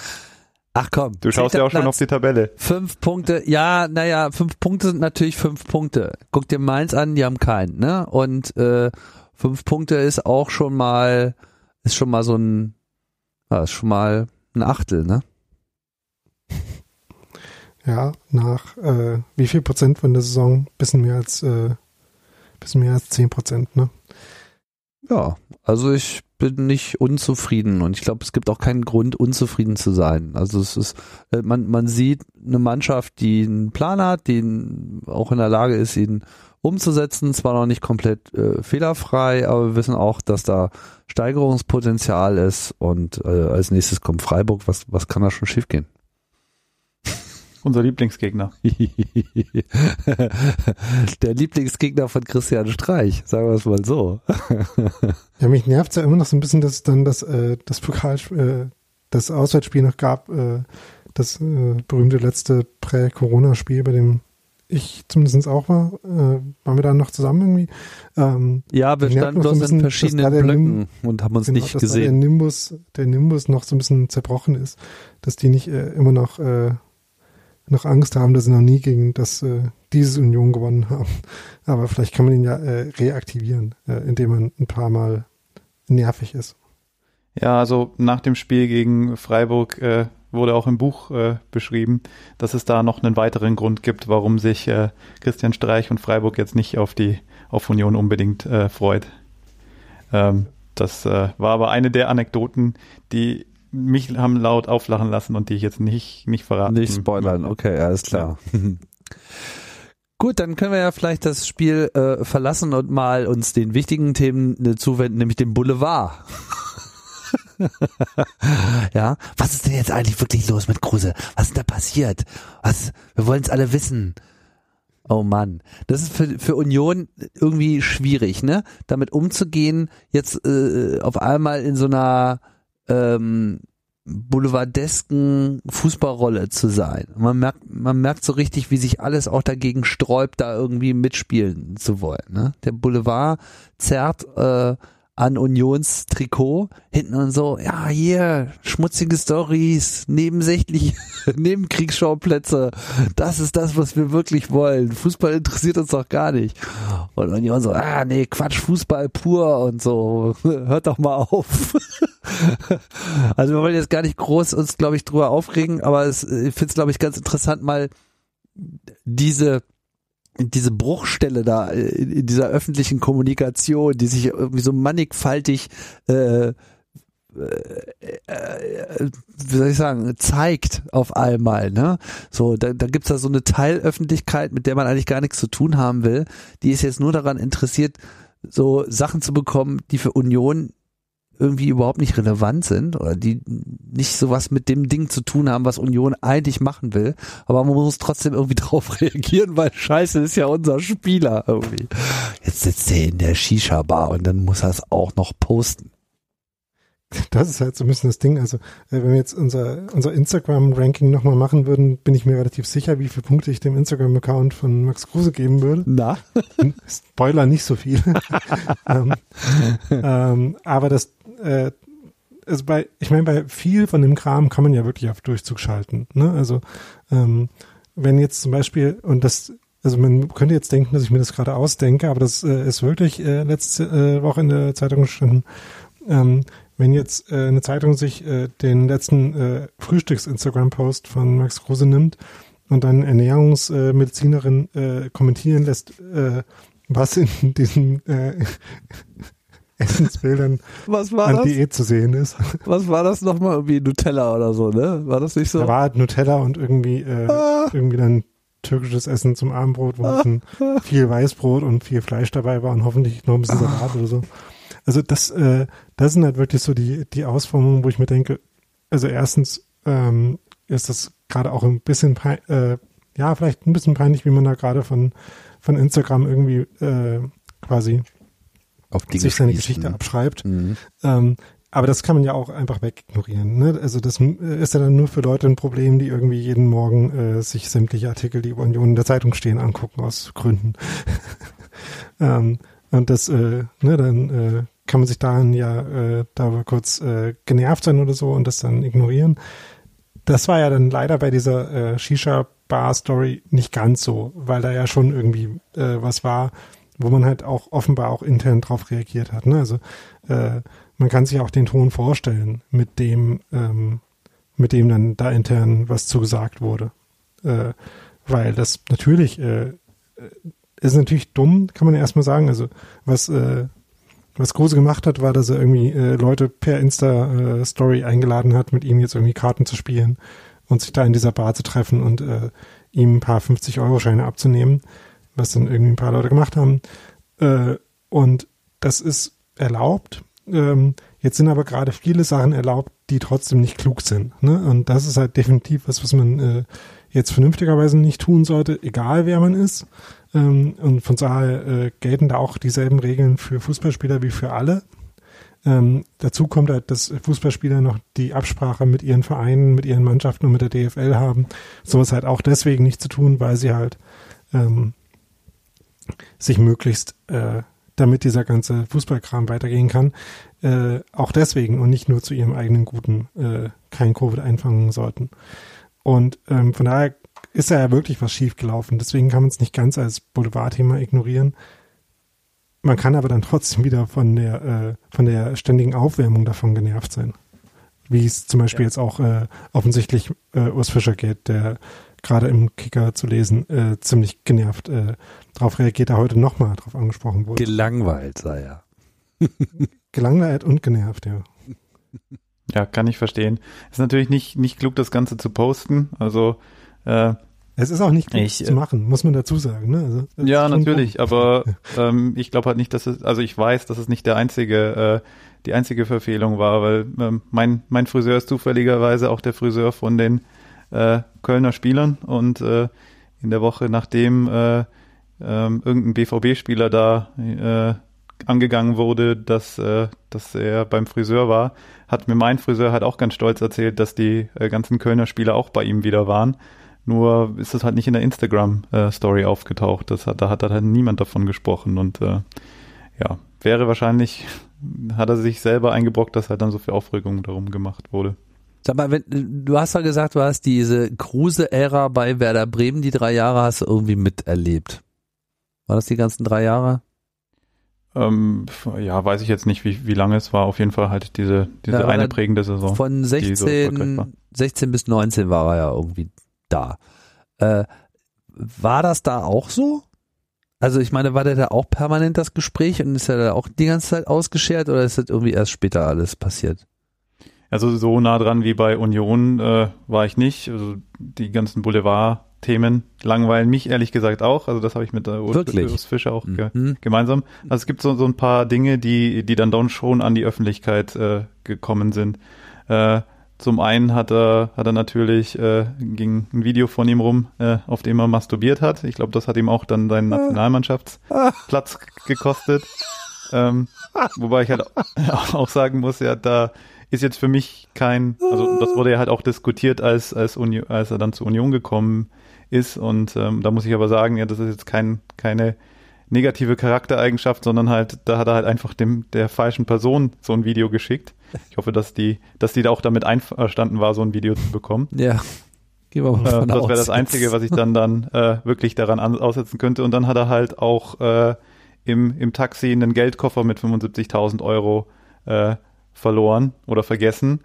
Ach komm. Du schaust ja auch Platz, schon auf die Tabelle. Fünf Punkte, ja, naja, fünf Punkte sind natürlich fünf Punkte. Guck dir Mainz an, die haben keinen, ne? Und äh, fünf Punkte ist auch schon mal, ist schon mal so ein, ja, ist schon mal ein Achtel, ne? *laughs* Ja, nach äh, wie viel Prozent von der Saison? Bisschen mehr als äh, bisschen mehr als zehn Prozent, ne? Ja, also ich bin nicht unzufrieden und ich glaube, es gibt auch keinen Grund, unzufrieden zu sein. Also es ist, äh, man, man sieht eine Mannschaft, die einen Plan hat, die auch in der Lage ist, ihn umzusetzen, zwar noch nicht komplett äh, fehlerfrei, aber wir wissen auch, dass da Steigerungspotenzial ist und äh, als nächstes kommt Freiburg, was, was kann da schon schiefgehen? Unser Lieblingsgegner. *laughs* Der Lieblingsgegner von Christian Streich, sagen wir es mal so. *laughs* ja, mich nervt es ja immer noch so ein bisschen, dass dann das, äh, das Pokal, äh, das Auswärtsspiel noch gab, äh, das äh, berühmte letzte Prä-Corona-Spiel, bei dem ich zumindest auch war. Äh, waren wir da noch zusammen irgendwie? Ähm, ja, wir standen bloß so in verschiedenen Blöcken und haben uns genau, nicht gesehen. der Nimbus, der Nimbus noch so ein bisschen zerbrochen ist, dass die nicht äh, immer noch äh, noch Angst haben, dass sie noch nie gegen das äh, dieses Union gewonnen haben. *laughs* Aber vielleicht kann man ihn ja äh, reaktivieren, äh, indem man ein paar Mal nervig ist. Ja, also nach dem Spiel gegen Freiburg äh, wurde auch im Buch äh, beschrieben, dass es da noch einen weiteren Grund gibt, warum sich äh, Christian Streich und Freiburg jetzt nicht auf die auf Union unbedingt äh, freut. Ähm, das äh, war aber eine der Anekdoten, die mich haben laut auflachen lassen und die ich jetzt nicht, nicht verraten. Nicht spoilern, okay, alles klar. Ja. *laughs* Gut, dann können wir ja vielleicht das Spiel äh, verlassen und mal uns den wichtigen Themen äh, zuwenden, nämlich dem Boulevard. *laughs* ja, was ist denn jetzt eigentlich wirklich los mit Kruse? Was ist da passiert? Was? Wir wollen es alle wissen. Oh Mann, das ist für, für Union irgendwie schwierig, ne? Damit umzugehen, jetzt äh, auf einmal in so einer ähm, boulevardesken Fußballrolle zu sein. Man merkt, man merkt so richtig, wie sich alles auch dagegen sträubt, da irgendwie mitspielen zu wollen. Ne? Der Boulevard zerrt äh, an Unions Trikot hinten und so, ja, hier, schmutzige Stories, nebensächlich, *laughs* Nebenkriegsschauplätze, das ist das, was wir wirklich wollen. Fußball interessiert uns doch gar nicht. Und Union so, ah, nee, Quatsch, Fußball pur und so, *laughs* hört doch mal auf. *laughs* also wir wollen jetzt gar nicht groß uns, glaube ich, drüber aufregen, aber es, ich finde es, glaube ich, ganz interessant, mal diese diese Bruchstelle da äh, in dieser öffentlichen Kommunikation, die sich irgendwie so mannigfaltig äh, äh, äh, wie soll ich sagen, zeigt auf einmal, ne? So, da, da gibt's da so eine Teilöffentlichkeit, mit der man eigentlich gar nichts zu tun haben will. Die ist jetzt nur daran interessiert, so Sachen zu bekommen, die für Union irgendwie überhaupt nicht relevant sind oder die nicht so was mit dem Ding zu tun haben, was Union eigentlich machen will. Aber man muss trotzdem irgendwie *laughs* drauf reagieren, weil scheiße ist ja unser Spieler irgendwie. Jetzt sitzt er in der Shisha-Bar und dann muss er es auch noch posten. Das ist halt so ein bisschen das Ding. Also, äh, wenn wir jetzt unser, unser Instagram-Ranking nochmal machen würden, bin ich mir relativ sicher, wie viele Punkte ich dem Instagram-Account von Max Kruse geben würde. Na? Spoiler nicht so viel. *laughs* ähm, ähm, aber das, äh, also bei, ich meine, bei viel von dem Kram kann man ja wirklich auf Durchzug schalten. Ne? Also, ähm, wenn jetzt zum Beispiel, und das also man könnte jetzt denken, dass ich mir das gerade ausdenke, aber das äh, ist wirklich äh, letzte äh, Woche in der Zeitung gestanden. Ähm, wenn jetzt äh, eine Zeitung sich äh, den letzten äh, Frühstücks-Instagram-Post von Max Kruse nimmt und dann Ernährungsmedizinerin äh, kommentieren lässt, äh, was in diesen äh, Essensbildern was war an das? Diät zu sehen ist. Was war das nochmal? Irgendwie Nutella oder so, ne? War das nicht so? Da war halt Nutella und irgendwie, äh, ah. irgendwie dann türkisches Essen zum Abendbrot, wo ah. viel Weißbrot und viel Fleisch dabei war und hoffentlich noch ein bisschen Salat ah. oder so. Also das, äh, das sind halt wirklich so die, die Ausformungen, wo ich mir denke, also erstens ähm, ist das gerade auch ein bisschen, äh, ja, vielleicht ein bisschen peinlich, wie man da gerade von, von Instagram irgendwie äh, quasi sich seine Geschichte abschreibt. Mhm. Ähm, aber das kann man ja auch einfach wegignorieren. Ne? Also das ist ja dann nur für Leute ein Problem, die irgendwie jeden Morgen äh, sich sämtliche Artikel, die über Union in der Zeitung stehen, angucken aus Gründen. *laughs* ähm, und das, äh, ne, dann äh, kann man sich daran ja äh, da kurz äh, genervt sein oder so und das dann ignorieren. Das war ja dann leider bei dieser äh, Shisha-Bar-Story nicht ganz so, weil da ja schon irgendwie äh, was war, wo man halt auch offenbar auch intern drauf reagiert hat. Ne? Also äh, man kann sich auch den Ton vorstellen, mit dem, ähm, mit dem dann da intern was zugesagt wurde. Äh, weil das natürlich äh, ist natürlich dumm, kann man erstmal sagen. Also was äh, was Kruse gemacht hat, war, dass er irgendwie äh, Leute per Insta-Story äh, eingeladen hat, mit ihm jetzt irgendwie Karten zu spielen und sich da in dieser Bar zu treffen und äh, ihm ein paar 50-Euro-Scheine abzunehmen, was dann irgendwie ein paar Leute gemacht haben. Äh, und das ist erlaubt. Ähm, jetzt sind aber gerade viele Sachen erlaubt, die trotzdem nicht klug sind. Ne? Und das ist halt definitiv was, was man äh, jetzt vernünftigerweise nicht tun sollte, egal wer man ist. Ähm, und von daher äh, gelten da auch dieselben Regeln für Fußballspieler wie für alle. Ähm, dazu kommt halt, dass Fußballspieler noch die Absprache mit ihren Vereinen, mit ihren Mannschaften und mit der DFL haben. Sowas halt auch deswegen nicht zu tun, weil sie halt ähm, sich möglichst, äh, damit dieser ganze Fußballkram weitergehen kann, äh, auch deswegen und nicht nur zu ihrem eigenen Guten äh, kein Covid einfangen sollten. Und ähm, von daher ist da ja wirklich was schiefgelaufen. Deswegen kann man es nicht ganz als Boulevardthema ignorieren. Man kann aber dann trotzdem wieder von der, äh, von der ständigen Aufwärmung davon genervt sein. Wie es zum Beispiel ja. jetzt auch äh, offensichtlich äh, Urs Fischer geht, der gerade im Kicker zu lesen, äh, ziemlich genervt äh, darauf reagiert, er heute nochmal drauf angesprochen wurde. Gelangweilt sei er. *laughs* *laughs* Gelangweilt und genervt, ja. Ja, kann ich verstehen. Ist natürlich nicht, nicht klug, das Ganze zu posten. Also äh, es ist auch nicht klug ich, zu äh, machen, muss man dazu sagen. Ne? Also, ja, natürlich, aber *laughs* ähm, ich glaube halt nicht, dass es, also ich weiß, dass es nicht der einzige, äh, die einzige Verfehlung war, weil ähm, mein, mein Friseur ist zufälligerweise auch der Friseur von den äh, Kölner Spielern und äh, in der Woche, nachdem äh, äh, irgendein BVB-Spieler da äh, angegangen wurde, dass, äh, dass er beim Friseur war, hat mir mein Friseur halt auch ganz stolz erzählt, dass die äh, ganzen Kölner Spieler auch bei ihm wieder waren. Nur ist das halt nicht in der Instagram-Story aufgetaucht. Das hat, da hat halt niemand davon gesprochen und ja, wäre wahrscheinlich, hat er sich selber eingebrockt, dass halt dann so viel Aufregung darum gemacht wurde. Sag mal, wenn, du hast ja gesagt, du hast diese Kruse-Ära bei Werder Bremen, die drei Jahre hast du irgendwie miterlebt. War das die ganzen drei Jahre? Ähm, ja, weiß ich jetzt nicht, wie, wie lange es war. Auf jeden Fall halt diese, diese ja, eine prägende Saison. Von 16, so 16 bis 19 war er ja irgendwie da. Äh, war das da auch so? Also ich meine, war der da auch permanent das Gespräch und ist er da auch die ganze Zeit ausgeschert oder ist das irgendwie erst später alles passiert? Also so nah dran wie bei Union äh, war ich nicht. Also die ganzen Boulevard Themen langweilen mich ehrlich gesagt auch. Also das habe ich mit der Urs Fischer auch ge mhm. gemeinsam. Also es gibt so, so ein paar Dinge, die, die dann doch schon an die Öffentlichkeit äh, gekommen sind. Äh, zum einen hat er, hat er natürlich, äh, ging ein Video von ihm rum, äh, auf dem er masturbiert hat. Ich glaube, das hat ihm auch dann seinen Nationalmannschaftsplatz gekostet. Ähm, wobei ich halt *laughs* auch sagen muss, ja, da ist jetzt für mich kein, also das wurde ja halt auch diskutiert, als, als, Uni, als er dann zur Union gekommen ist. Und ähm, da muss ich aber sagen, ja, das ist jetzt kein, keine negative Charaktereigenschaft, sondern halt, da hat er halt einfach dem der falschen Person so ein Video geschickt. Ich hoffe, dass die, dass die da auch damit einverstanden war, so ein Video zu bekommen. Ja. Gehen wir mal äh, das wäre das Einzige, was ich dann dann äh, wirklich daran an, aussetzen könnte. Und dann hat er halt auch äh, im, im Taxi einen Geldkoffer mit 75.000 Euro äh, verloren oder vergessen.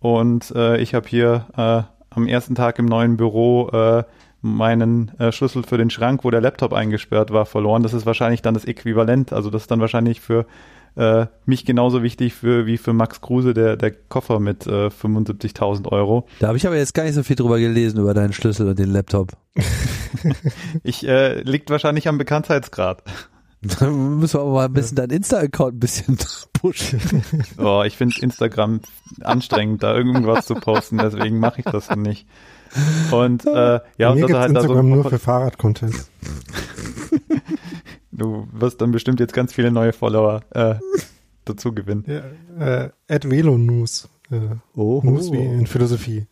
Und äh, ich habe hier äh, am ersten Tag im neuen Büro äh, meinen äh, Schlüssel für den Schrank, wo der Laptop eingesperrt war, verloren. Das ist wahrscheinlich dann das Äquivalent. Also das ist dann wahrscheinlich für äh, mich genauso wichtig für, wie für Max Kruse der, der Koffer mit äh, 75.000 Euro. Da habe ich aber jetzt gar nicht so viel drüber gelesen, über deinen Schlüssel und den Laptop. *laughs* ich äh, liegt wahrscheinlich am Bekanntheitsgrad. Dann müssen wir aber mal ein bisschen dein Insta-Account ein bisschen *laughs* pushen. Oh, ich finde Instagram anstrengend, da irgendwas zu posten, deswegen mache ich das nicht. Und äh, ja, und das halt Instagram da so nur für Fahrrad-Content. *laughs* du wirst dann bestimmt jetzt ganz viele neue Follower äh, dazu gewinnen. Ja, äh, Ed Velo News. Äh, oh, News wie in Philosophie.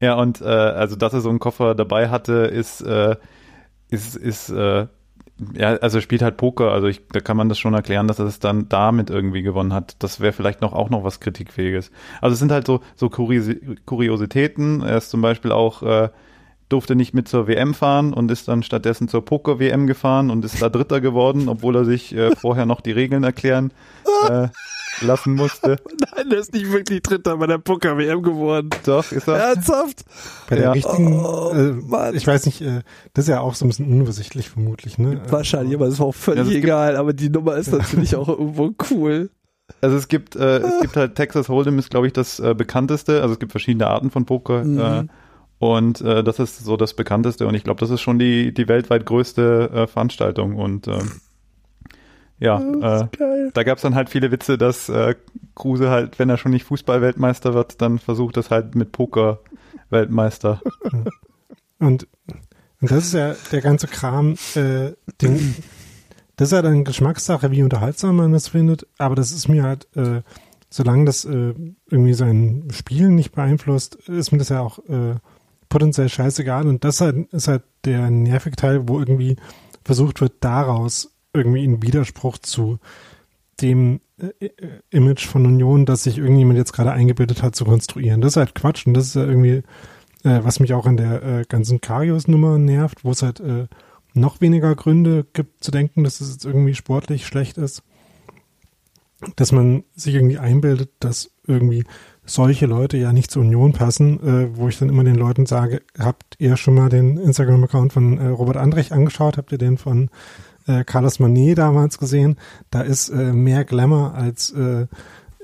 ja, und äh, also, dass er so einen Koffer dabei hatte, ist, äh, ist, ist äh, ja, also er spielt halt Poker, also ich, da kann man das schon erklären, dass er es dann damit irgendwie gewonnen hat. Das wäre vielleicht noch auch noch was Kritikfähiges. Also es sind halt so, so Kuriositäten. Er ist zum Beispiel auch äh, durfte nicht mit zur WM fahren und ist dann stattdessen zur Poker-WM gefahren und ist da Dritter geworden, obwohl er sich äh, vorher noch die Regeln erklären äh, lassen musste. *laughs* Nein, er ist nicht wirklich Dritter bei der Poker-WM geworden. Doch, ist er. Ernsthaft? Bei der ja. richtigen, oh, äh, ich weiß nicht, äh, das ist ja auch so ein bisschen unübersichtlich vermutlich, ne? Wahrscheinlich, aber das ist auch völlig ja, egal, aber die Nummer ist natürlich auch irgendwo cool. Also es gibt, äh, es gibt halt Texas Hold'em ist, glaube ich, das äh, bekannteste. Also es gibt verschiedene Arten von Poker. Mhm. Äh, und äh, das ist so das bekannteste und ich glaube, das ist schon die, die weltweit größte äh, Veranstaltung. Und äh, ja, äh, da gab es dann halt viele Witze, dass äh, Kruse halt, wenn er schon nicht Fußball-Weltmeister wird, dann versucht es halt mit Poker-Weltmeister. *laughs* Und, und das ist ja der ganze Kram, äh, den, das ist ja dann Geschmackssache, wie unterhaltsam man das findet, aber das ist mir halt, äh, solange das äh, irgendwie sein Spiel nicht beeinflusst, ist mir das ja auch äh, potenziell scheißegal. Und das halt, ist halt der nervige Teil, wo irgendwie versucht wird, daraus irgendwie in Widerspruch zu dem äh, äh, Image von Union, das sich irgendjemand jetzt gerade eingebildet hat, zu konstruieren. Das ist halt Quatsch und das ist ja irgendwie, äh, was mich auch an der äh, ganzen Karius-Nummer nervt, wo es halt äh, noch weniger Gründe gibt zu denken, dass es jetzt irgendwie sportlich schlecht ist. Dass man sich irgendwie einbildet, dass irgendwie solche Leute ja nicht zur Union passen, äh, wo ich dann immer den Leuten sage, habt ihr schon mal den Instagram-Account von äh, Robert Andrech angeschaut? Habt ihr den von äh, Carlos Manet damals gesehen? Da ist äh, mehr Glamour als äh,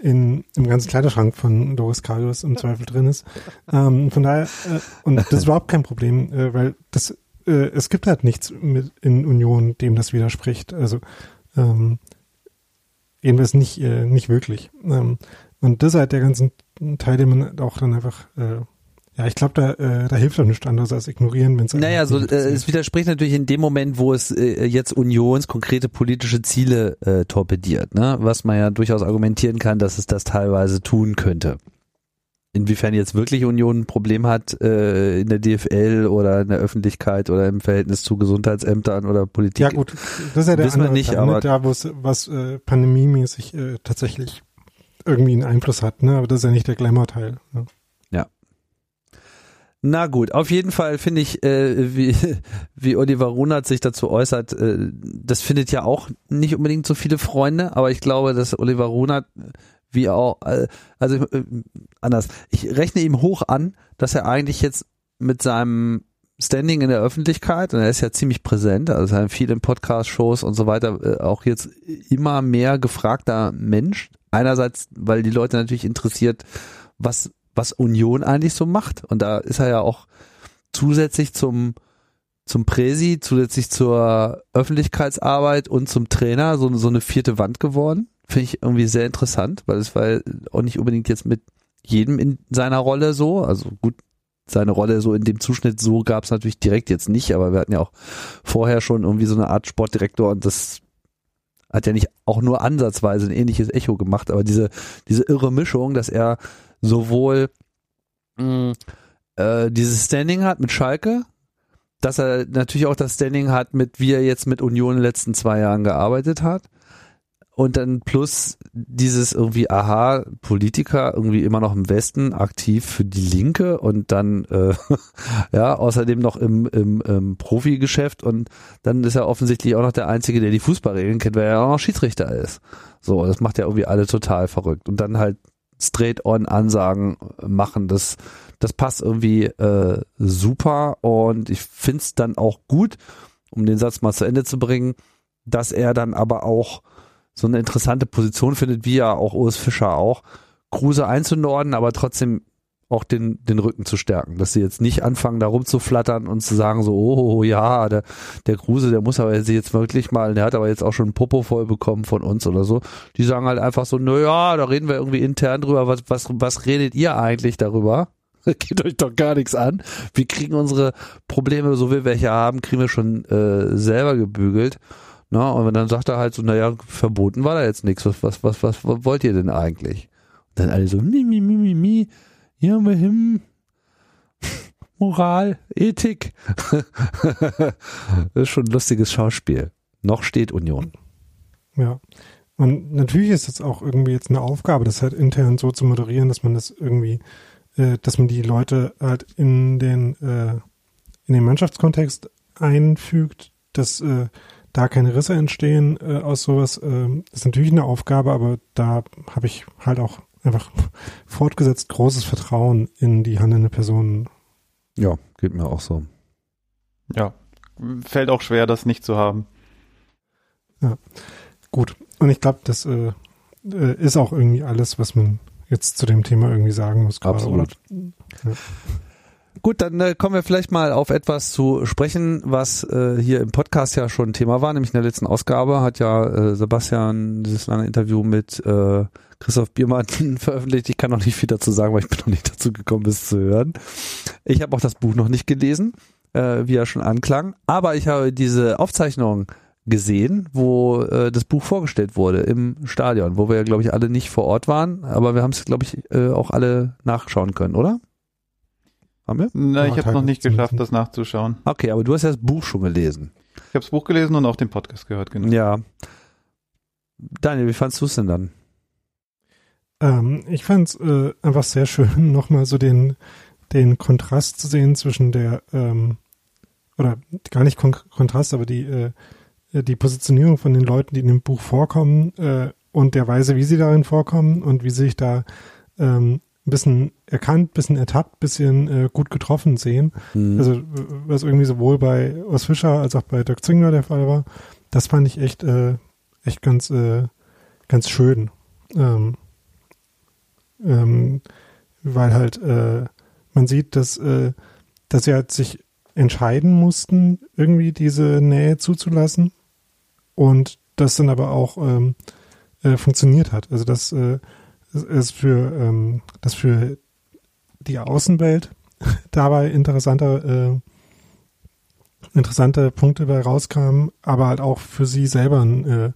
in, im ganzen Kleiderschrank von Doris Karius im Zweifel drin ist. Ähm, von daher, äh, und das ist überhaupt kein Problem, äh, weil das, äh, es gibt halt nichts mit in Union, dem das widerspricht. Also ähm, jedenfalls nicht, äh, nicht wirklich. Ähm, und das ist halt der ganzen Teil, den man auch dann einfach, äh, ja, ich glaube, da, äh, da hilft doch nichts anderes als ignorieren, wenn es. Naja, so, äh, es widerspricht natürlich in dem Moment, wo es äh, jetzt Unions konkrete politische Ziele äh, torpediert, ne? Was man ja durchaus argumentieren kann, dass es das teilweise tun könnte. Inwiefern jetzt wirklich Union ein Problem hat äh, in der DFL oder in der Öffentlichkeit oder im Verhältnis zu Gesundheitsämtern oder Politik. Ja gut, das ist ja der wissen wir nicht, Teil, ne? aber da wo es was äh, pandemiemäßig äh, tatsächlich irgendwie einen Einfluss hat, ne? Aber das ist ja nicht der Glamour-Teil. Ne? Na gut, auf jeden Fall finde ich, äh, wie, *laughs* wie Oliver Runert sich dazu äußert, äh, das findet ja auch nicht unbedingt so viele Freunde, aber ich glaube, dass Oliver Runert wie auch, äh, also äh, anders, ich rechne ihm hoch an, dass er eigentlich jetzt mit seinem Standing in der Öffentlichkeit und er ist ja ziemlich präsent, also er hat viel in Podcast-Shows und so weiter, äh, auch jetzt immer mehr gefragter Mensch, einerseits, weil die Leute natürlich interessiert, was, was Union eigentlich so macht. Und da ist er ja auch zusätzlich zum, zum Präsi, zusätzlich zur Öffentlichkeitsarbeit und zum Trainer so, so eine vierte Wand geworden. Finde ich irgendwie sehr interessant, weil es war auch nicht unbedingt jetzt mit jedem in seiner Rolle so. Also gut, seine Rolle so in dem Zuschnitt so gab es natürlich direkt jetzt nicht, aber wir hatten ja auch vorher schon irgendwie so eine Art Sportdirektor und das hat ja nicht auch nur ansatzweise ein ähnliches Echo gemacht, aber diese, diese irre Mischung, dass er sowohl mh, mm, äh, dieses Standing hat mit Schalke, dass er natürlich auch das Standing hat, mit wie er jetzt mit Union in den letzten zwei Jahren gearbeitet hat und dann plus dieses irgendwie, aha, Politiker irgendwie immer noch im Westen aktiv für die Linke und dann, äh, *laughs* ja, außerdem noch im, im, im Profigeschäft und dann ist er offensichtlich auch noch der Einzige, der die Fußballregeln kennt, weil er auch noch Schiedsrichter ist. So, das macht ja irgendwie alle total verrückt. Und dann halt straight on Ansagen machen, das, das passt irgendwie äh, super. Und ich find's dann auch gut, um den Satz mal zu Ende zu bringen, dass er dann aber auch so eine interessante Position findet, wie ja auch Urs Fischer auch, Kruse einzunorden, aber trotzdem auch den, den Rücken zu stärken, dass sie jetzt nicht anfangen, da rumzuflattern und zu sagen so, oh, ja, der, der Kruse, der muss aber jetzt wirklich mal, der hat aber jetzt auch schon ein Popo voll bekommen von uns oder so. Die sagen halt einfach so, na ja, da reden wir irgendwie intern drüber, was, was, was redet ihr eigentlich darüber? *laughs* geht euch doch gar nichts an. Wir kriegen unsere Probleme, so wie wir welche haben, kriegen wir schon äh, selber gebügelt. Na, und dann sagt er halt so, naja, verboten war da jetzt nichts. Was, was, was, was, was wollt ihr denn eigentlich? Und dann alle so, mi, mi, mi, mi, mi, ja, wir him. Moral, Ethik. *laughs* das ist schon ein lustiges Schauspiel. Noch steht Union. Ja. Und natürlich ist es auch irgendwie jetzt eine Aufgabe, das halt intern so zu moderieren, dass man das irgendwie, äh, dass man die Leute halt in den, äh, in den Mannschaftskontext einfügt, dass äh, da keine Risse entstehen äh, aus sowas. Äh, ist natürlich eine Aufgabe, aber da habe ich halt auch einfach fortgesetzt großes Vertrauen in die handelnde Person. Ja, geht mir auch so. Ja, fällt auch schwer, das nicht zu haben. Ja, gut. Und ich glaube, das äh, äh, ist auch irgendwie alles, was man jetzt zu dem Thema irgendwie sagen muss. Absolut. Ja. Gut, dann äh, kommen wir vielleicht mal auf etwas zu sprechen, was äh, hier im Podcast ja schon Thema war, nämlich in der letzten Ausgabe hat ja äh, Sebastian dieses lange Interview mit äh, Christoph Biermann *laughs* veröffentlicht. Ich kann noch nicht viel dazu sagen, weil ich bin noch nicht dazu gekommen, es zu hören. Ich habe auch das Buch noch nicht gelesen, äh, wie er schon anklang, aber ich habe diese Aufzeichnung gesehen, wo äh, das Buch vorgestellt wurde im Stadion, wo wir ja, glaube ich, alle nicht vor Ort waren, aber wir haben es, glaube ich, äh, auch alle nachschauen können, oder? Haben wir? Na, ich habe noch nicht geschafft, das nachzuschauen. Okay, aber du hast ja das Buch schon gelesen. Ich habe das Buch gelesen und auch den Podcast gehört, genau. Ja. Daniel, wie fandst du es denn dann? Ähm, ich fand es äh, einfach sehr schön, *laughs* nochmal so den, den Kontrast zu sehen zwischen der, ähm, oder gar nicht Kon Kontrast, aber die, äh, die Positionierung von den Leuten, die in dem Buch vorkommen äh, und der Weise, wie sie darin vorkommen und wie sie sich da ähm, ein bisschen erkannt, bisschen ertappt, bisschen äh, gut getroffen sehen. Mhm. Also was irgendwie sowohl bei Urs Fischer als auch bei Dirk Zingler der Fall war, das fand ich echt, äh, echt ganz, äh, ganz schön. Ähm, ähm, weil halt äh, man sieht, dass, äh, dass sie halt sich entscheiden mussten, irgendwie diese Nähe zuzulassen und das dann aber auch ähm, äh, funktioniert hat. Also dass es für ähm, das für die Außenwelt *laughs* dabei interessante äh, interessante Punkte dabei rauskamen, aber halt auch für sie selber äh,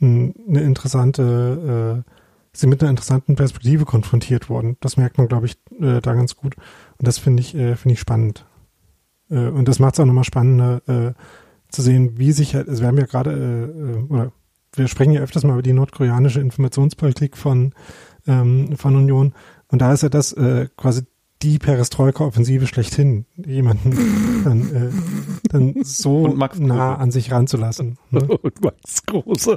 eine interessante äh, sie mit einer interessanten Perspektive konfrontiert wurden. Das merkt man, glaube ich, äh, da ganz gut. Und das finde ich, äh, finde ich spannend. Äh, und das macht es auch nochmal spannender, zu sehen, wie sich halt, also wir haben ja gerade, oder wir sprechen ja öfters mal über die nordkoreanische Informationspolitik von, ähm, von Union. Und da ist ja das äh, quasi die Perestroika-Offensive schlechthin, jemanden *laughs* dann, äh, dann so nah an sich ranzulassen. Ne? *laughs* Und Max Große.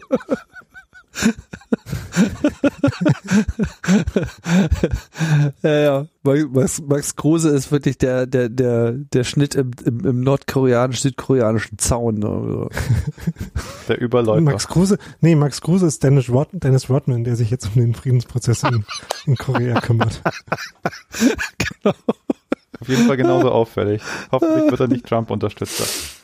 *laughs* ja, ja. Max, Max Kruse ist wirklich der, der, der, der Schnitt im, im, im nordkoreanisch-südkoreanischen Zaun. Ne? *laughs* Der Überläufer. Max Kruse, nee, Max Kruse ist Dennis, Rod, Dennis Rodman, der sich jetzt um den Friedensprozess in, in Korea kümmert. genau. *laughs* Auf jeden Fall genauso auffällig. Hoffentlich wird er nicht Trump unterstützt.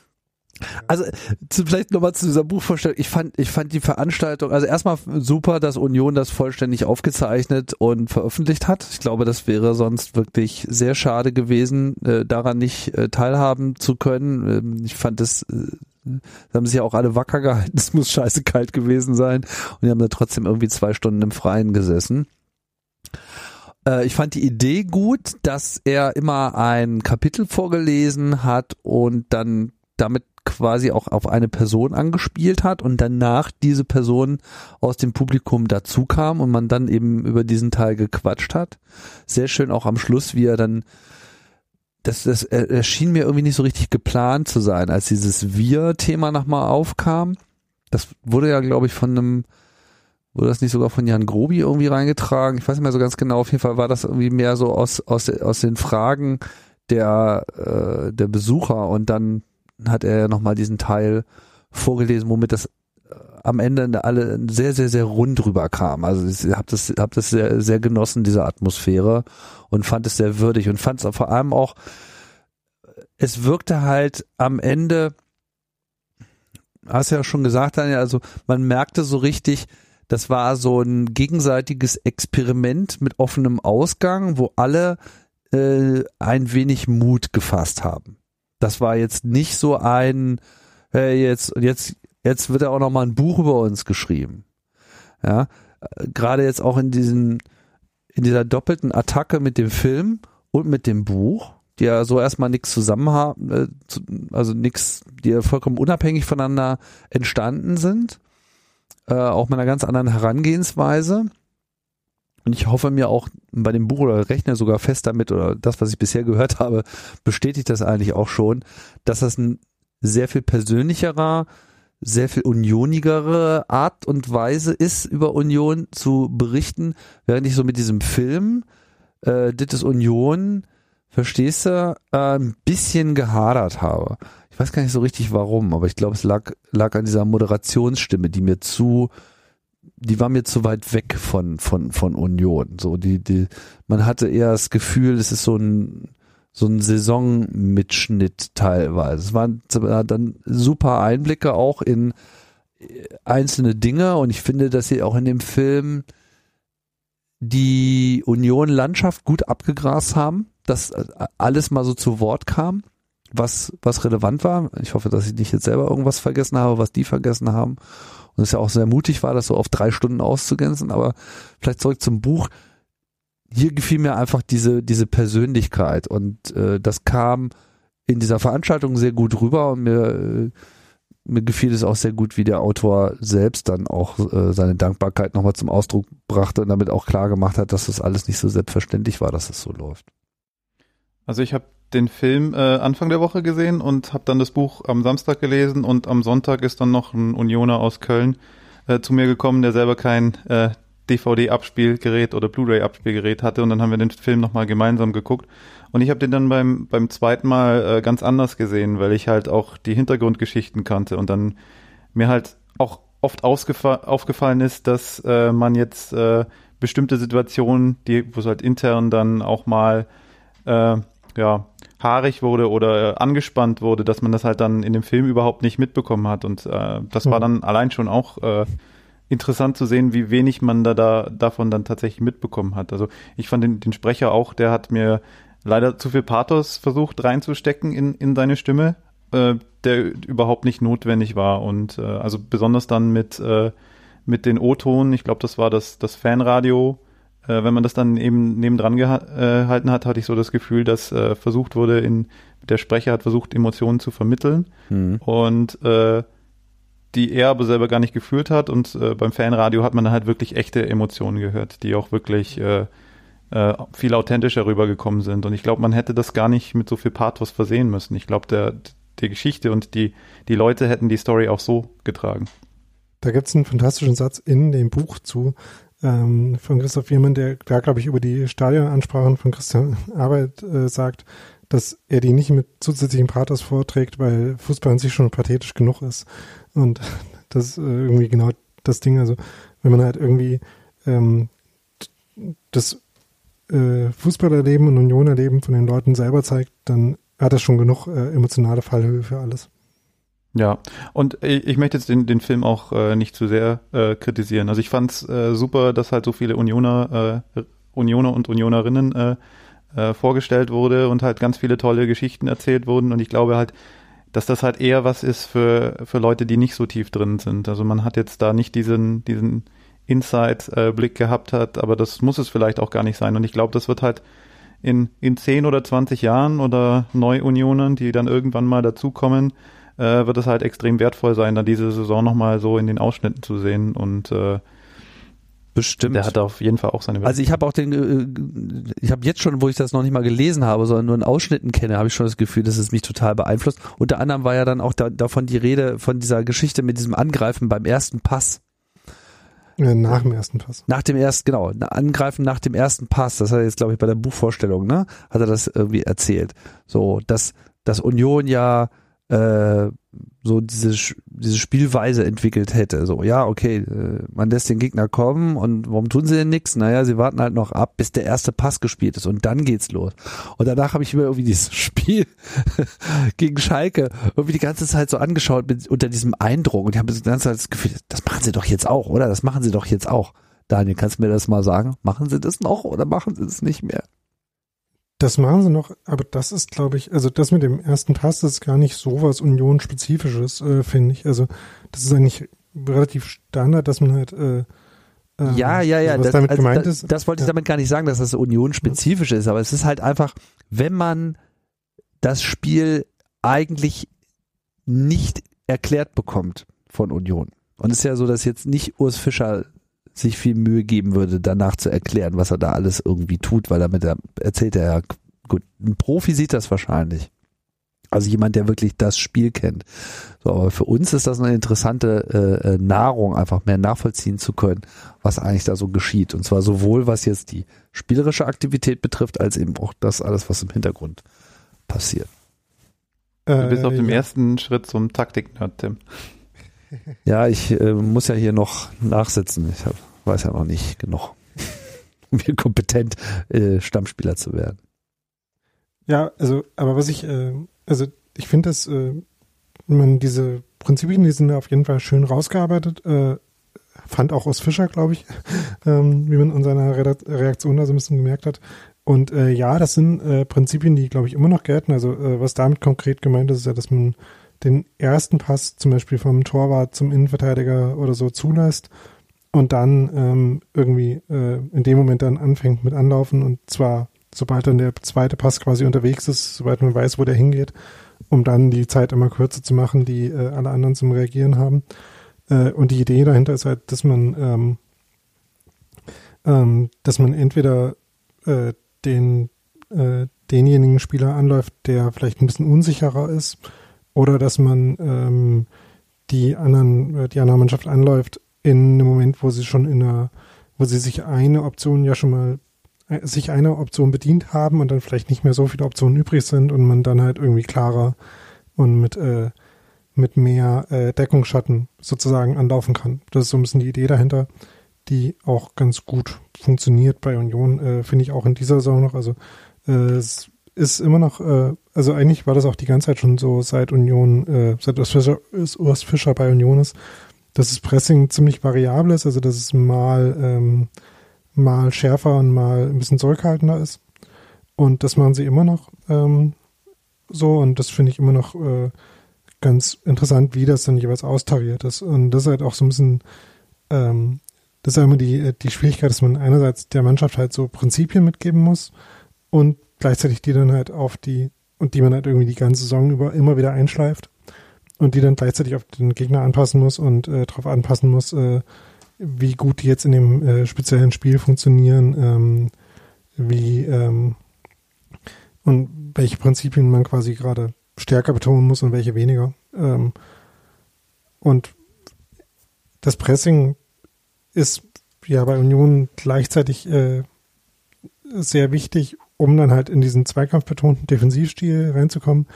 Also zu, vielleicht nochmal zu dieser Buchvorstellung. Ich fand, ich fand die Veranstaltung, also erstmal super, dass Union das vollständig aufgezeichnet und veröffentlicht hat. Ich glaube, das wäre sonst wirklich sehr schade gewesen, äh, daran nicht äh, teilhaben zu können. Ähm, ich fand das, äh, haben sich ja auch alle wacker gehalten. *laughs* Es muss scheiße kalt gewesen sein und die haben da trotzdem irgendwie zwei Stunden im Freien gesessen. Äh, ich fand die Idee gut, dass er immer ein Kapitel vorgelesen hat und dann damit quasi auch auf eine Person angespielt hat und danach diese Person aus dem Publikum dazu kam und man dann eben über diesen Teil gequatscht hat. Sehr schön auch am Schluss, wie er dann das, das erschien mir irgendwie nicht so richtig geplant zu sein, als dieses Wir-Thema nochmal aufkam. Das wurde ja, glaube ich, von einem, wurde das nicht sogar von Jan Grobi irgendwie reingetragen? Ich weiß nicht mehr so ganz genau. Auf jeden Fall war das irgendwie mehr so aus, aus, aus den Fragen der, äh, der Besucher und dann hat er nochmal diesen Teil vorgelesen, womit das äh, am Ende alle sehr, sehr, sehr rund rüberkam. Also ich habe das, hab das sehr, sehr genossen, diese Atmosphäre und fand es sehr würdig und fand es vor allem auch, es wirkte halt am Ende, hast ja schon gesagt, Daniel, also man merkte so richtig, das war so ein gegenseitiges Experiment mit offenem Ausgang, wo alle äh, ein wenig Mut gefasst haben. Das war jetzt nicht so ein, hey, jetzt, jetzt, jetzt wird ja auch noch mal ein Buch über uns geschrieben. Ja, gerade jetzt auch in diesen, in dieser doppelten Attacke mit dem Film und mit dem Buch, die ja so erstmal nichts zusammen haben, äh, also nichts, die ja vollkommen unabhängig voneinander entstanden sind, äh, auch mit einer ganz anderen Herangehensweise. Und ich hoffe mir auch bei dem Buch oder rechne sogar fest damit oder das, was ich bisher gehört *laughs* habe, bestätigt das eigentlich auch schon, dass das ein sehr viel persönlicherer, sehr viel unionigere Art und Weise ist, über Union zu berichten, während ich so mit diesem Film, äh, Dit ist Union, verstehst du, äh, ein bisschen gehadert habe. Ich weiß gar nicht so richtig warum, aber ich glaube, es lag, lag an dieser Moderationsstimme, die mir zu die war mir zu weit weg von, von, von Union. So, die, die, man hatte eher das Gefühl, es ist so ein, so ein Saisonmitschnitt teilweise. Es waren dann super Einblicke auch in einzelne Dinge und ich finde, dass sie auch in dem Film die Union-Landschaft gut abgegrast haben, dass alles mal so zu Wort kam, was, was relevant war. Ich hoffe, dass ich nicht jetzt selber irgendwas vergessen habe, was die vergessen haben und es ja auch sehr mutig war, das so auf drei Stunden auszugrenzen, aber vielleicht zurück zum Buch. Hier gefiel mir einfach diese, diese Persönlichkeit und äh, das kam in dieser Veranstaltung sehr gut rüber und mir, äh, mir gefiel es auch sehr gut, wie der Autor selbst dann auch äh, seine Dankbarkeit nochmal zum Ausdruck brachte und damit auch klar gemacht hat, dass das alles nicht so selbstverständlich war, dass es so läuft. Also ich habe den Film äh, Anfang der Woche gesehen und habe dann das Buch am Samstag gelesen und am Sonntag ist dann noch ein Unioner aus Köln äh, zu mir gekommen, der selber kein äh, DVD-Abspielgerät oder Blu-ray-Abspielgerät hatte und dann haben wir den Film nochmal gemeinsam geguckt. Und ich habe den dann beim beim zweiten Mal äh, ganz anders gesehen, weil ich halt auch die Hintergrundgeschichten kannte und dann mir halt auch oft aufgefallen ist, dass äh, man jetzt äh, bestimmte Situationen, die wo es halt intern dann auch mal ja haarig wurde oder äh, angespannt wurde, dass man das halt dann in dem Film überhaupt nicht mitbekommen hat. Und äh, das mhm. war dann allein schon auch äh, interessant zu sehen, wie wenig man da, da davon dann tatsächlich mitbekommen hat. Also ich fand den, den Sprecher auch, der hat mir leider zu viel Pathos versucht reinzustecken in, in seine Stimme, äh, der überhaupt nicht notwendig war. Und äh, also besonders dann mit, äh, mit den O-Tonen, ich glaube, das war das, das Fanradio, äh, wenn man das dann eben nebendran gehalten hat, hatte ich so das Gefühl, dass äh, versucht wurde, in, der Sprecher hat versucht, Emotionen zu vermitteln mhm. und äh, die er aber selber gar nicht gefühlt hat und äh, beim Fanradio hat man dann halt wirklich echte Emotionen gehört, die auch wirklich äh, äh, viel authentischer rübergekommen sind und ich glaube, man hätte das gar nicht mit so viel Pathos versehen müssen. Ich glaube, der, die Geschichte und die, die Leute hätten die Story auch so getragen. Da gibt es einen fantastischen Satz in dem Buch zu, ähm, von Christoph Wiemann, der da, glaube ich, über die Stadionansprachen von Christian Arbeit äh, sagt, dass er die nicht mit zusätzlichen Pathos vorträgt, weil Fußball an sich schon pathetisch genug ist. Und *laughs* das ist äh, irgendwie genau das Ding. Also wenn man halt irgendwie ähm, das äh, Fußballerleben und Unionerleben von den Leuten selber zeigt, dann hat das schon genug äh, emotionale Fallhöhe für alles. Ja, und ich möchte jetzt den, den Film auch äh, nicht zu sehr äh, kritisieren. Also ich fand es äh, super, dass halt so viele Unioner, äh, Unioner und Unionerinnen äh, äh, vorgestellt wurde und halt ganz viele tolle Geschichten erzählt wurden. Und ich glaube halt, dass das halt eher was ist für, für Leute, die nicht so tief drin sind. Also man hat jetzt da nicht diesen, diesen Inside-Blick gehabt hat, aber das muss es vielleicht auch gar nicht sein. Und ich glaube, das wird halt in, in 10 oder 20 Jahren oder Neu-Unionern, die dann irgendwann mal dazukommen, äh, wird es halt extrem wertvoll sein, dann diese Saison nochmal so in den Ausschnitten zu sehen und äh, Bestimmt. Der hat auf jeden Fall auch seine Welt. Also ich habe auch den, äh, ich habe jetzt schon, wo ich das noch nicht mal gelesen habe, sondern nur in Ausschnitten kenne, habe ich schon das Gefühl, dass es mich total beeinflusst. Unter anderem war ja dann auch da, davon die Rede von dieser Geschichte mit diesem Angreifen beim ersten Pass. Nach dem ersten Pass. Nach dem ersten, genau, angreifen nach dem ersten Pass. Das hat er jetzt, glaube ich, bei der Buchvorstellung, ne, hat er das irgendwie erzählt. So, dass, dass Union ja äh, so diese, diese Spielweise entwickelt hätte. So, ja, okay, äh, man lässt den Gegner kommen und warum tun sie denn nichts? Naja, sie warten halt noch ab, bis der erste Pass gespielt ist und dann geht's los. Und danach habe ich mir irgendwie dieses *laughs* Spiel gegen Schalke irgendwie die ganze Zeit so angeschaut mit, unter diesem Eindruck und ich habe die ganze Zeit das Gefühl, das machen sie doch jetzt auch, oder? Das machen sie doch jetzt auch. Daniel, kannst du mir das mal sagen? Machen sie das noch oder machen sie das nicht mehr? Das machen sie noch, aber das ist, glaube ich, also das mit dem ersten Pass ist gar nicht so was Union-spezifisches, äh, finde ich. Also das ist eigentlich relativ Standard, dass man halt äh, ähm, ja, ja, ja. Also was das, damit also gemeint das, ist. Das wollte ich damit gar nicht sagen, dass das Union-spezifisch ist, aber es ist halt einfach, wenn man das Spiel eigentlich nicht erklärt bekommt von Union. Und es ist ja so, dass jetzt nicht Urs Fischer sich viel Mühe geben würde, danach zu erklären, was er da alles irgendwie tut, weil damit er erzählt er ja, gut, ein Profi sieht das wahrscheinlich. Also jemand, der wirklich das Spiel kennt. So, aber für uns ist das eine interessante äh, äh, Nahrung, einfach mehr nachvollziehen zu können, was eigentlich da so geschieht. Und zwar sowohl was jetzt die spielerische Aktivität betrifft, als eben auch das alles, was im Hintergrund passiert. Du bist auf dem ja. ersten Schritt zum Taktik-Nerd, Tim. Ja, ich äh, muss ja hier noch nachsitzen. Ich hab, weiß ja noch nicht genug, *laughs* um hier kompetent äh, Stammspieler zu werden. Ja, also, aber was ich, äh, also ich finde, dass äh, man diese Prinzipien, die sind auf jeden Fall schön rausgearbeitet. Äh, fand auch aus Fischer, glaube ich, *laughs* ähm, wie man in seiner Reaktion da so ein bisschen gemerkt hat. Und äh, ja, das sind Prinzipien, die, glaube ich, immer noch gelten. Also was damit konkret gemeint ist, ist ja, dass man den ersten Pass zum Beispiel vom Torwart zum Innenverteidiger oder so zulässt und dann ähm, irgendwie äh, in dem Moment dann anfängt mit Anlaufen und zwar sobald dann der zweite Pass quasi unterwegs ist, sobald man weiß, wo der hingeht, um dann die Zeit immer kürzer zu machen, die äh, alle anderen zum Reagieren haben. Äh, und die Idee dahinter ist halt, dass man ähm, ähm, dass man entweder äh, den äh, denjenigen Spieler anläuft, der vielleicht ein bisschen unsicherer ist, oder dass man ähm, die anderen, äh, die andere Mannschaft anläuft in einem Moment, wo sie schon in einer, wo sie sich eine Option ja schon mal äh, sich einer Option bedient haben und dann vielleicht nicht mehr so viele Optionen übrig sind und man dann halt irgendwie klarer und mit äh, mit mehr äh, Deckungsschatten sozusagen anlaufen kann. Das ist so ein bisschen die Idee dahinter, die auch ganz gut funktioniert bei Union, äh, finde ich auch in dieser Saison noch. Also äh, es ist immer noch, äh, also eigentlich war das auch die ganze Zeit schon so, seit Union, äh, seit Urs Fischer, Urs Fischer bei Union ist, dass das Pressing ziemlich variabel ist, also dass es mal, ähm, mal schärfer und mal ein bisschen zurückhaltender ist. Und das machen sie immer noch ähm, so und das finde ich immer noch äh, ganz interessant, wie das dann jeweils austariert ist. Und das ist halt auch so ein bisschen, ähm, das ist ja immer die, die Schwierigkeit, dass man einerseits der Mannschaft halt so Prinzipien mitgeben muss und gleichzeitig die dann halt auf die, und die man halt irgendwie die ganze Saison über immer wieder einschleift und die dann gleichzeitig auf den Gegner anpassen muss und äh, darauf anpassen muss, äh, wie gut die jetzt in dem äh, speziellen Spiel funktionieren, ähm, wie ähm, und welche Prinzipien man quasi gerade stärker betonen muss und welche weniger. Ähm, und das Pressing ist ja bei Union gleichzeitig äh, sehr wichtig, um dann halt in diesen zweikampfbetonten Defensivstil reinzukommen.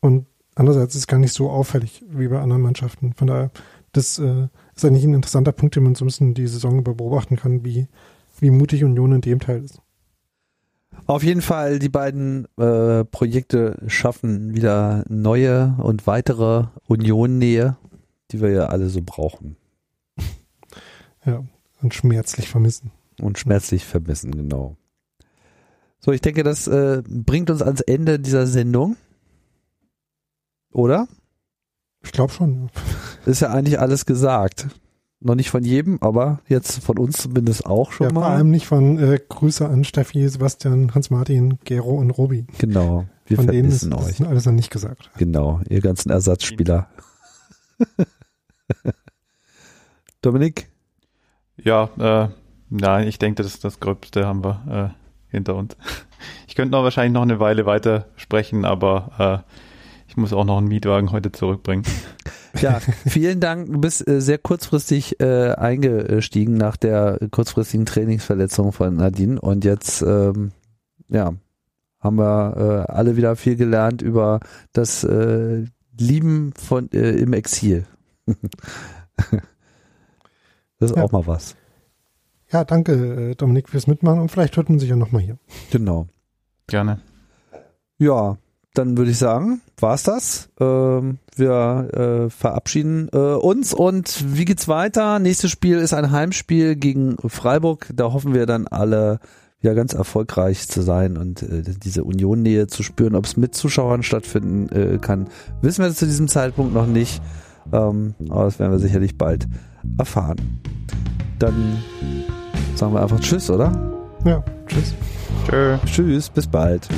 Und andererseits ist es gar nicht so auffällig wie bei anderen Mannschaften. Von daher, das äh, ist eigentlich ein interessanter Punkt, den man so ein bisschen die Saison über beobachten kann, wie, wie mutig Union in dem Teil ist. Auf jeden Fall, die beiden äh, Projekte schaffen wieder neue und weitere Union-Nähe, die wir ja alle so brauchen. *laughs* Ja, und schmerzlich vermissen. Und schmerzlich vermissen, genau. So, ich denke, das äh, bringt uns ans Ende dieser Sendung. Oder? Ich glaube schon. Ist ja eigentlich alles gesagt. Noch nicht von jedem, aber jetzt von uns zumindest auch schon ja, mal. Vor allem nicht von äh, Grüße an Steffi, Sebastian, Hans-Martin, Gero und Robi. Genau. Wir von denen ist, euch. Das ist alles noch nicht gesagt. Genau, ihr ganzen Ersatzspieler. *laughs* Dominik? Ja, äh, nein, ich denke, das, das Gröbste haben wir äh, hinter uns. Ich könnte noch wahrscheinlich noch eine Weile weiter sprechen, aber äh, ich muss auch noch einen Mietwagen heute zurückbringen. *laughs* Ja, vielen Dank. Du bist äh, sehr kurzfristig äh, eingestiegen nach der kurzfristigen Trainingsverletzung von Nadine und jetzt ähm, ja haben wir äh, alle wieder viel gelernt über das äh, Lieben von äh, im Exil. *laughs* das ist ja. auch mal was. Ja, danke, äh, Dominik, fürs Mitmachen und vielleicht hört man sich ja nochmal hier. Genau. Gerne. Ja, dann würde ich sagen, war's das. Ähm, wir äh, verabschieden äh, uns und wie geht's weiter? Nächstes Spiel ist ein Heimspiel gegen Freiburg. Da hoffen wir dann alle ja ganz erfolgreich zu sein und äh, diese Union-Nähe zu spüren. Ob es mit Zuschauern stattfinden äh, kann, wissen wir zu diesem Zeitpunkt noch nicht. Ähm, aber das werden wir sicherlich bald erfahren. Dann sagen wir einfach Tschüss, oder? Ja, Tschüss. Tschö. Tschüss, bis bald.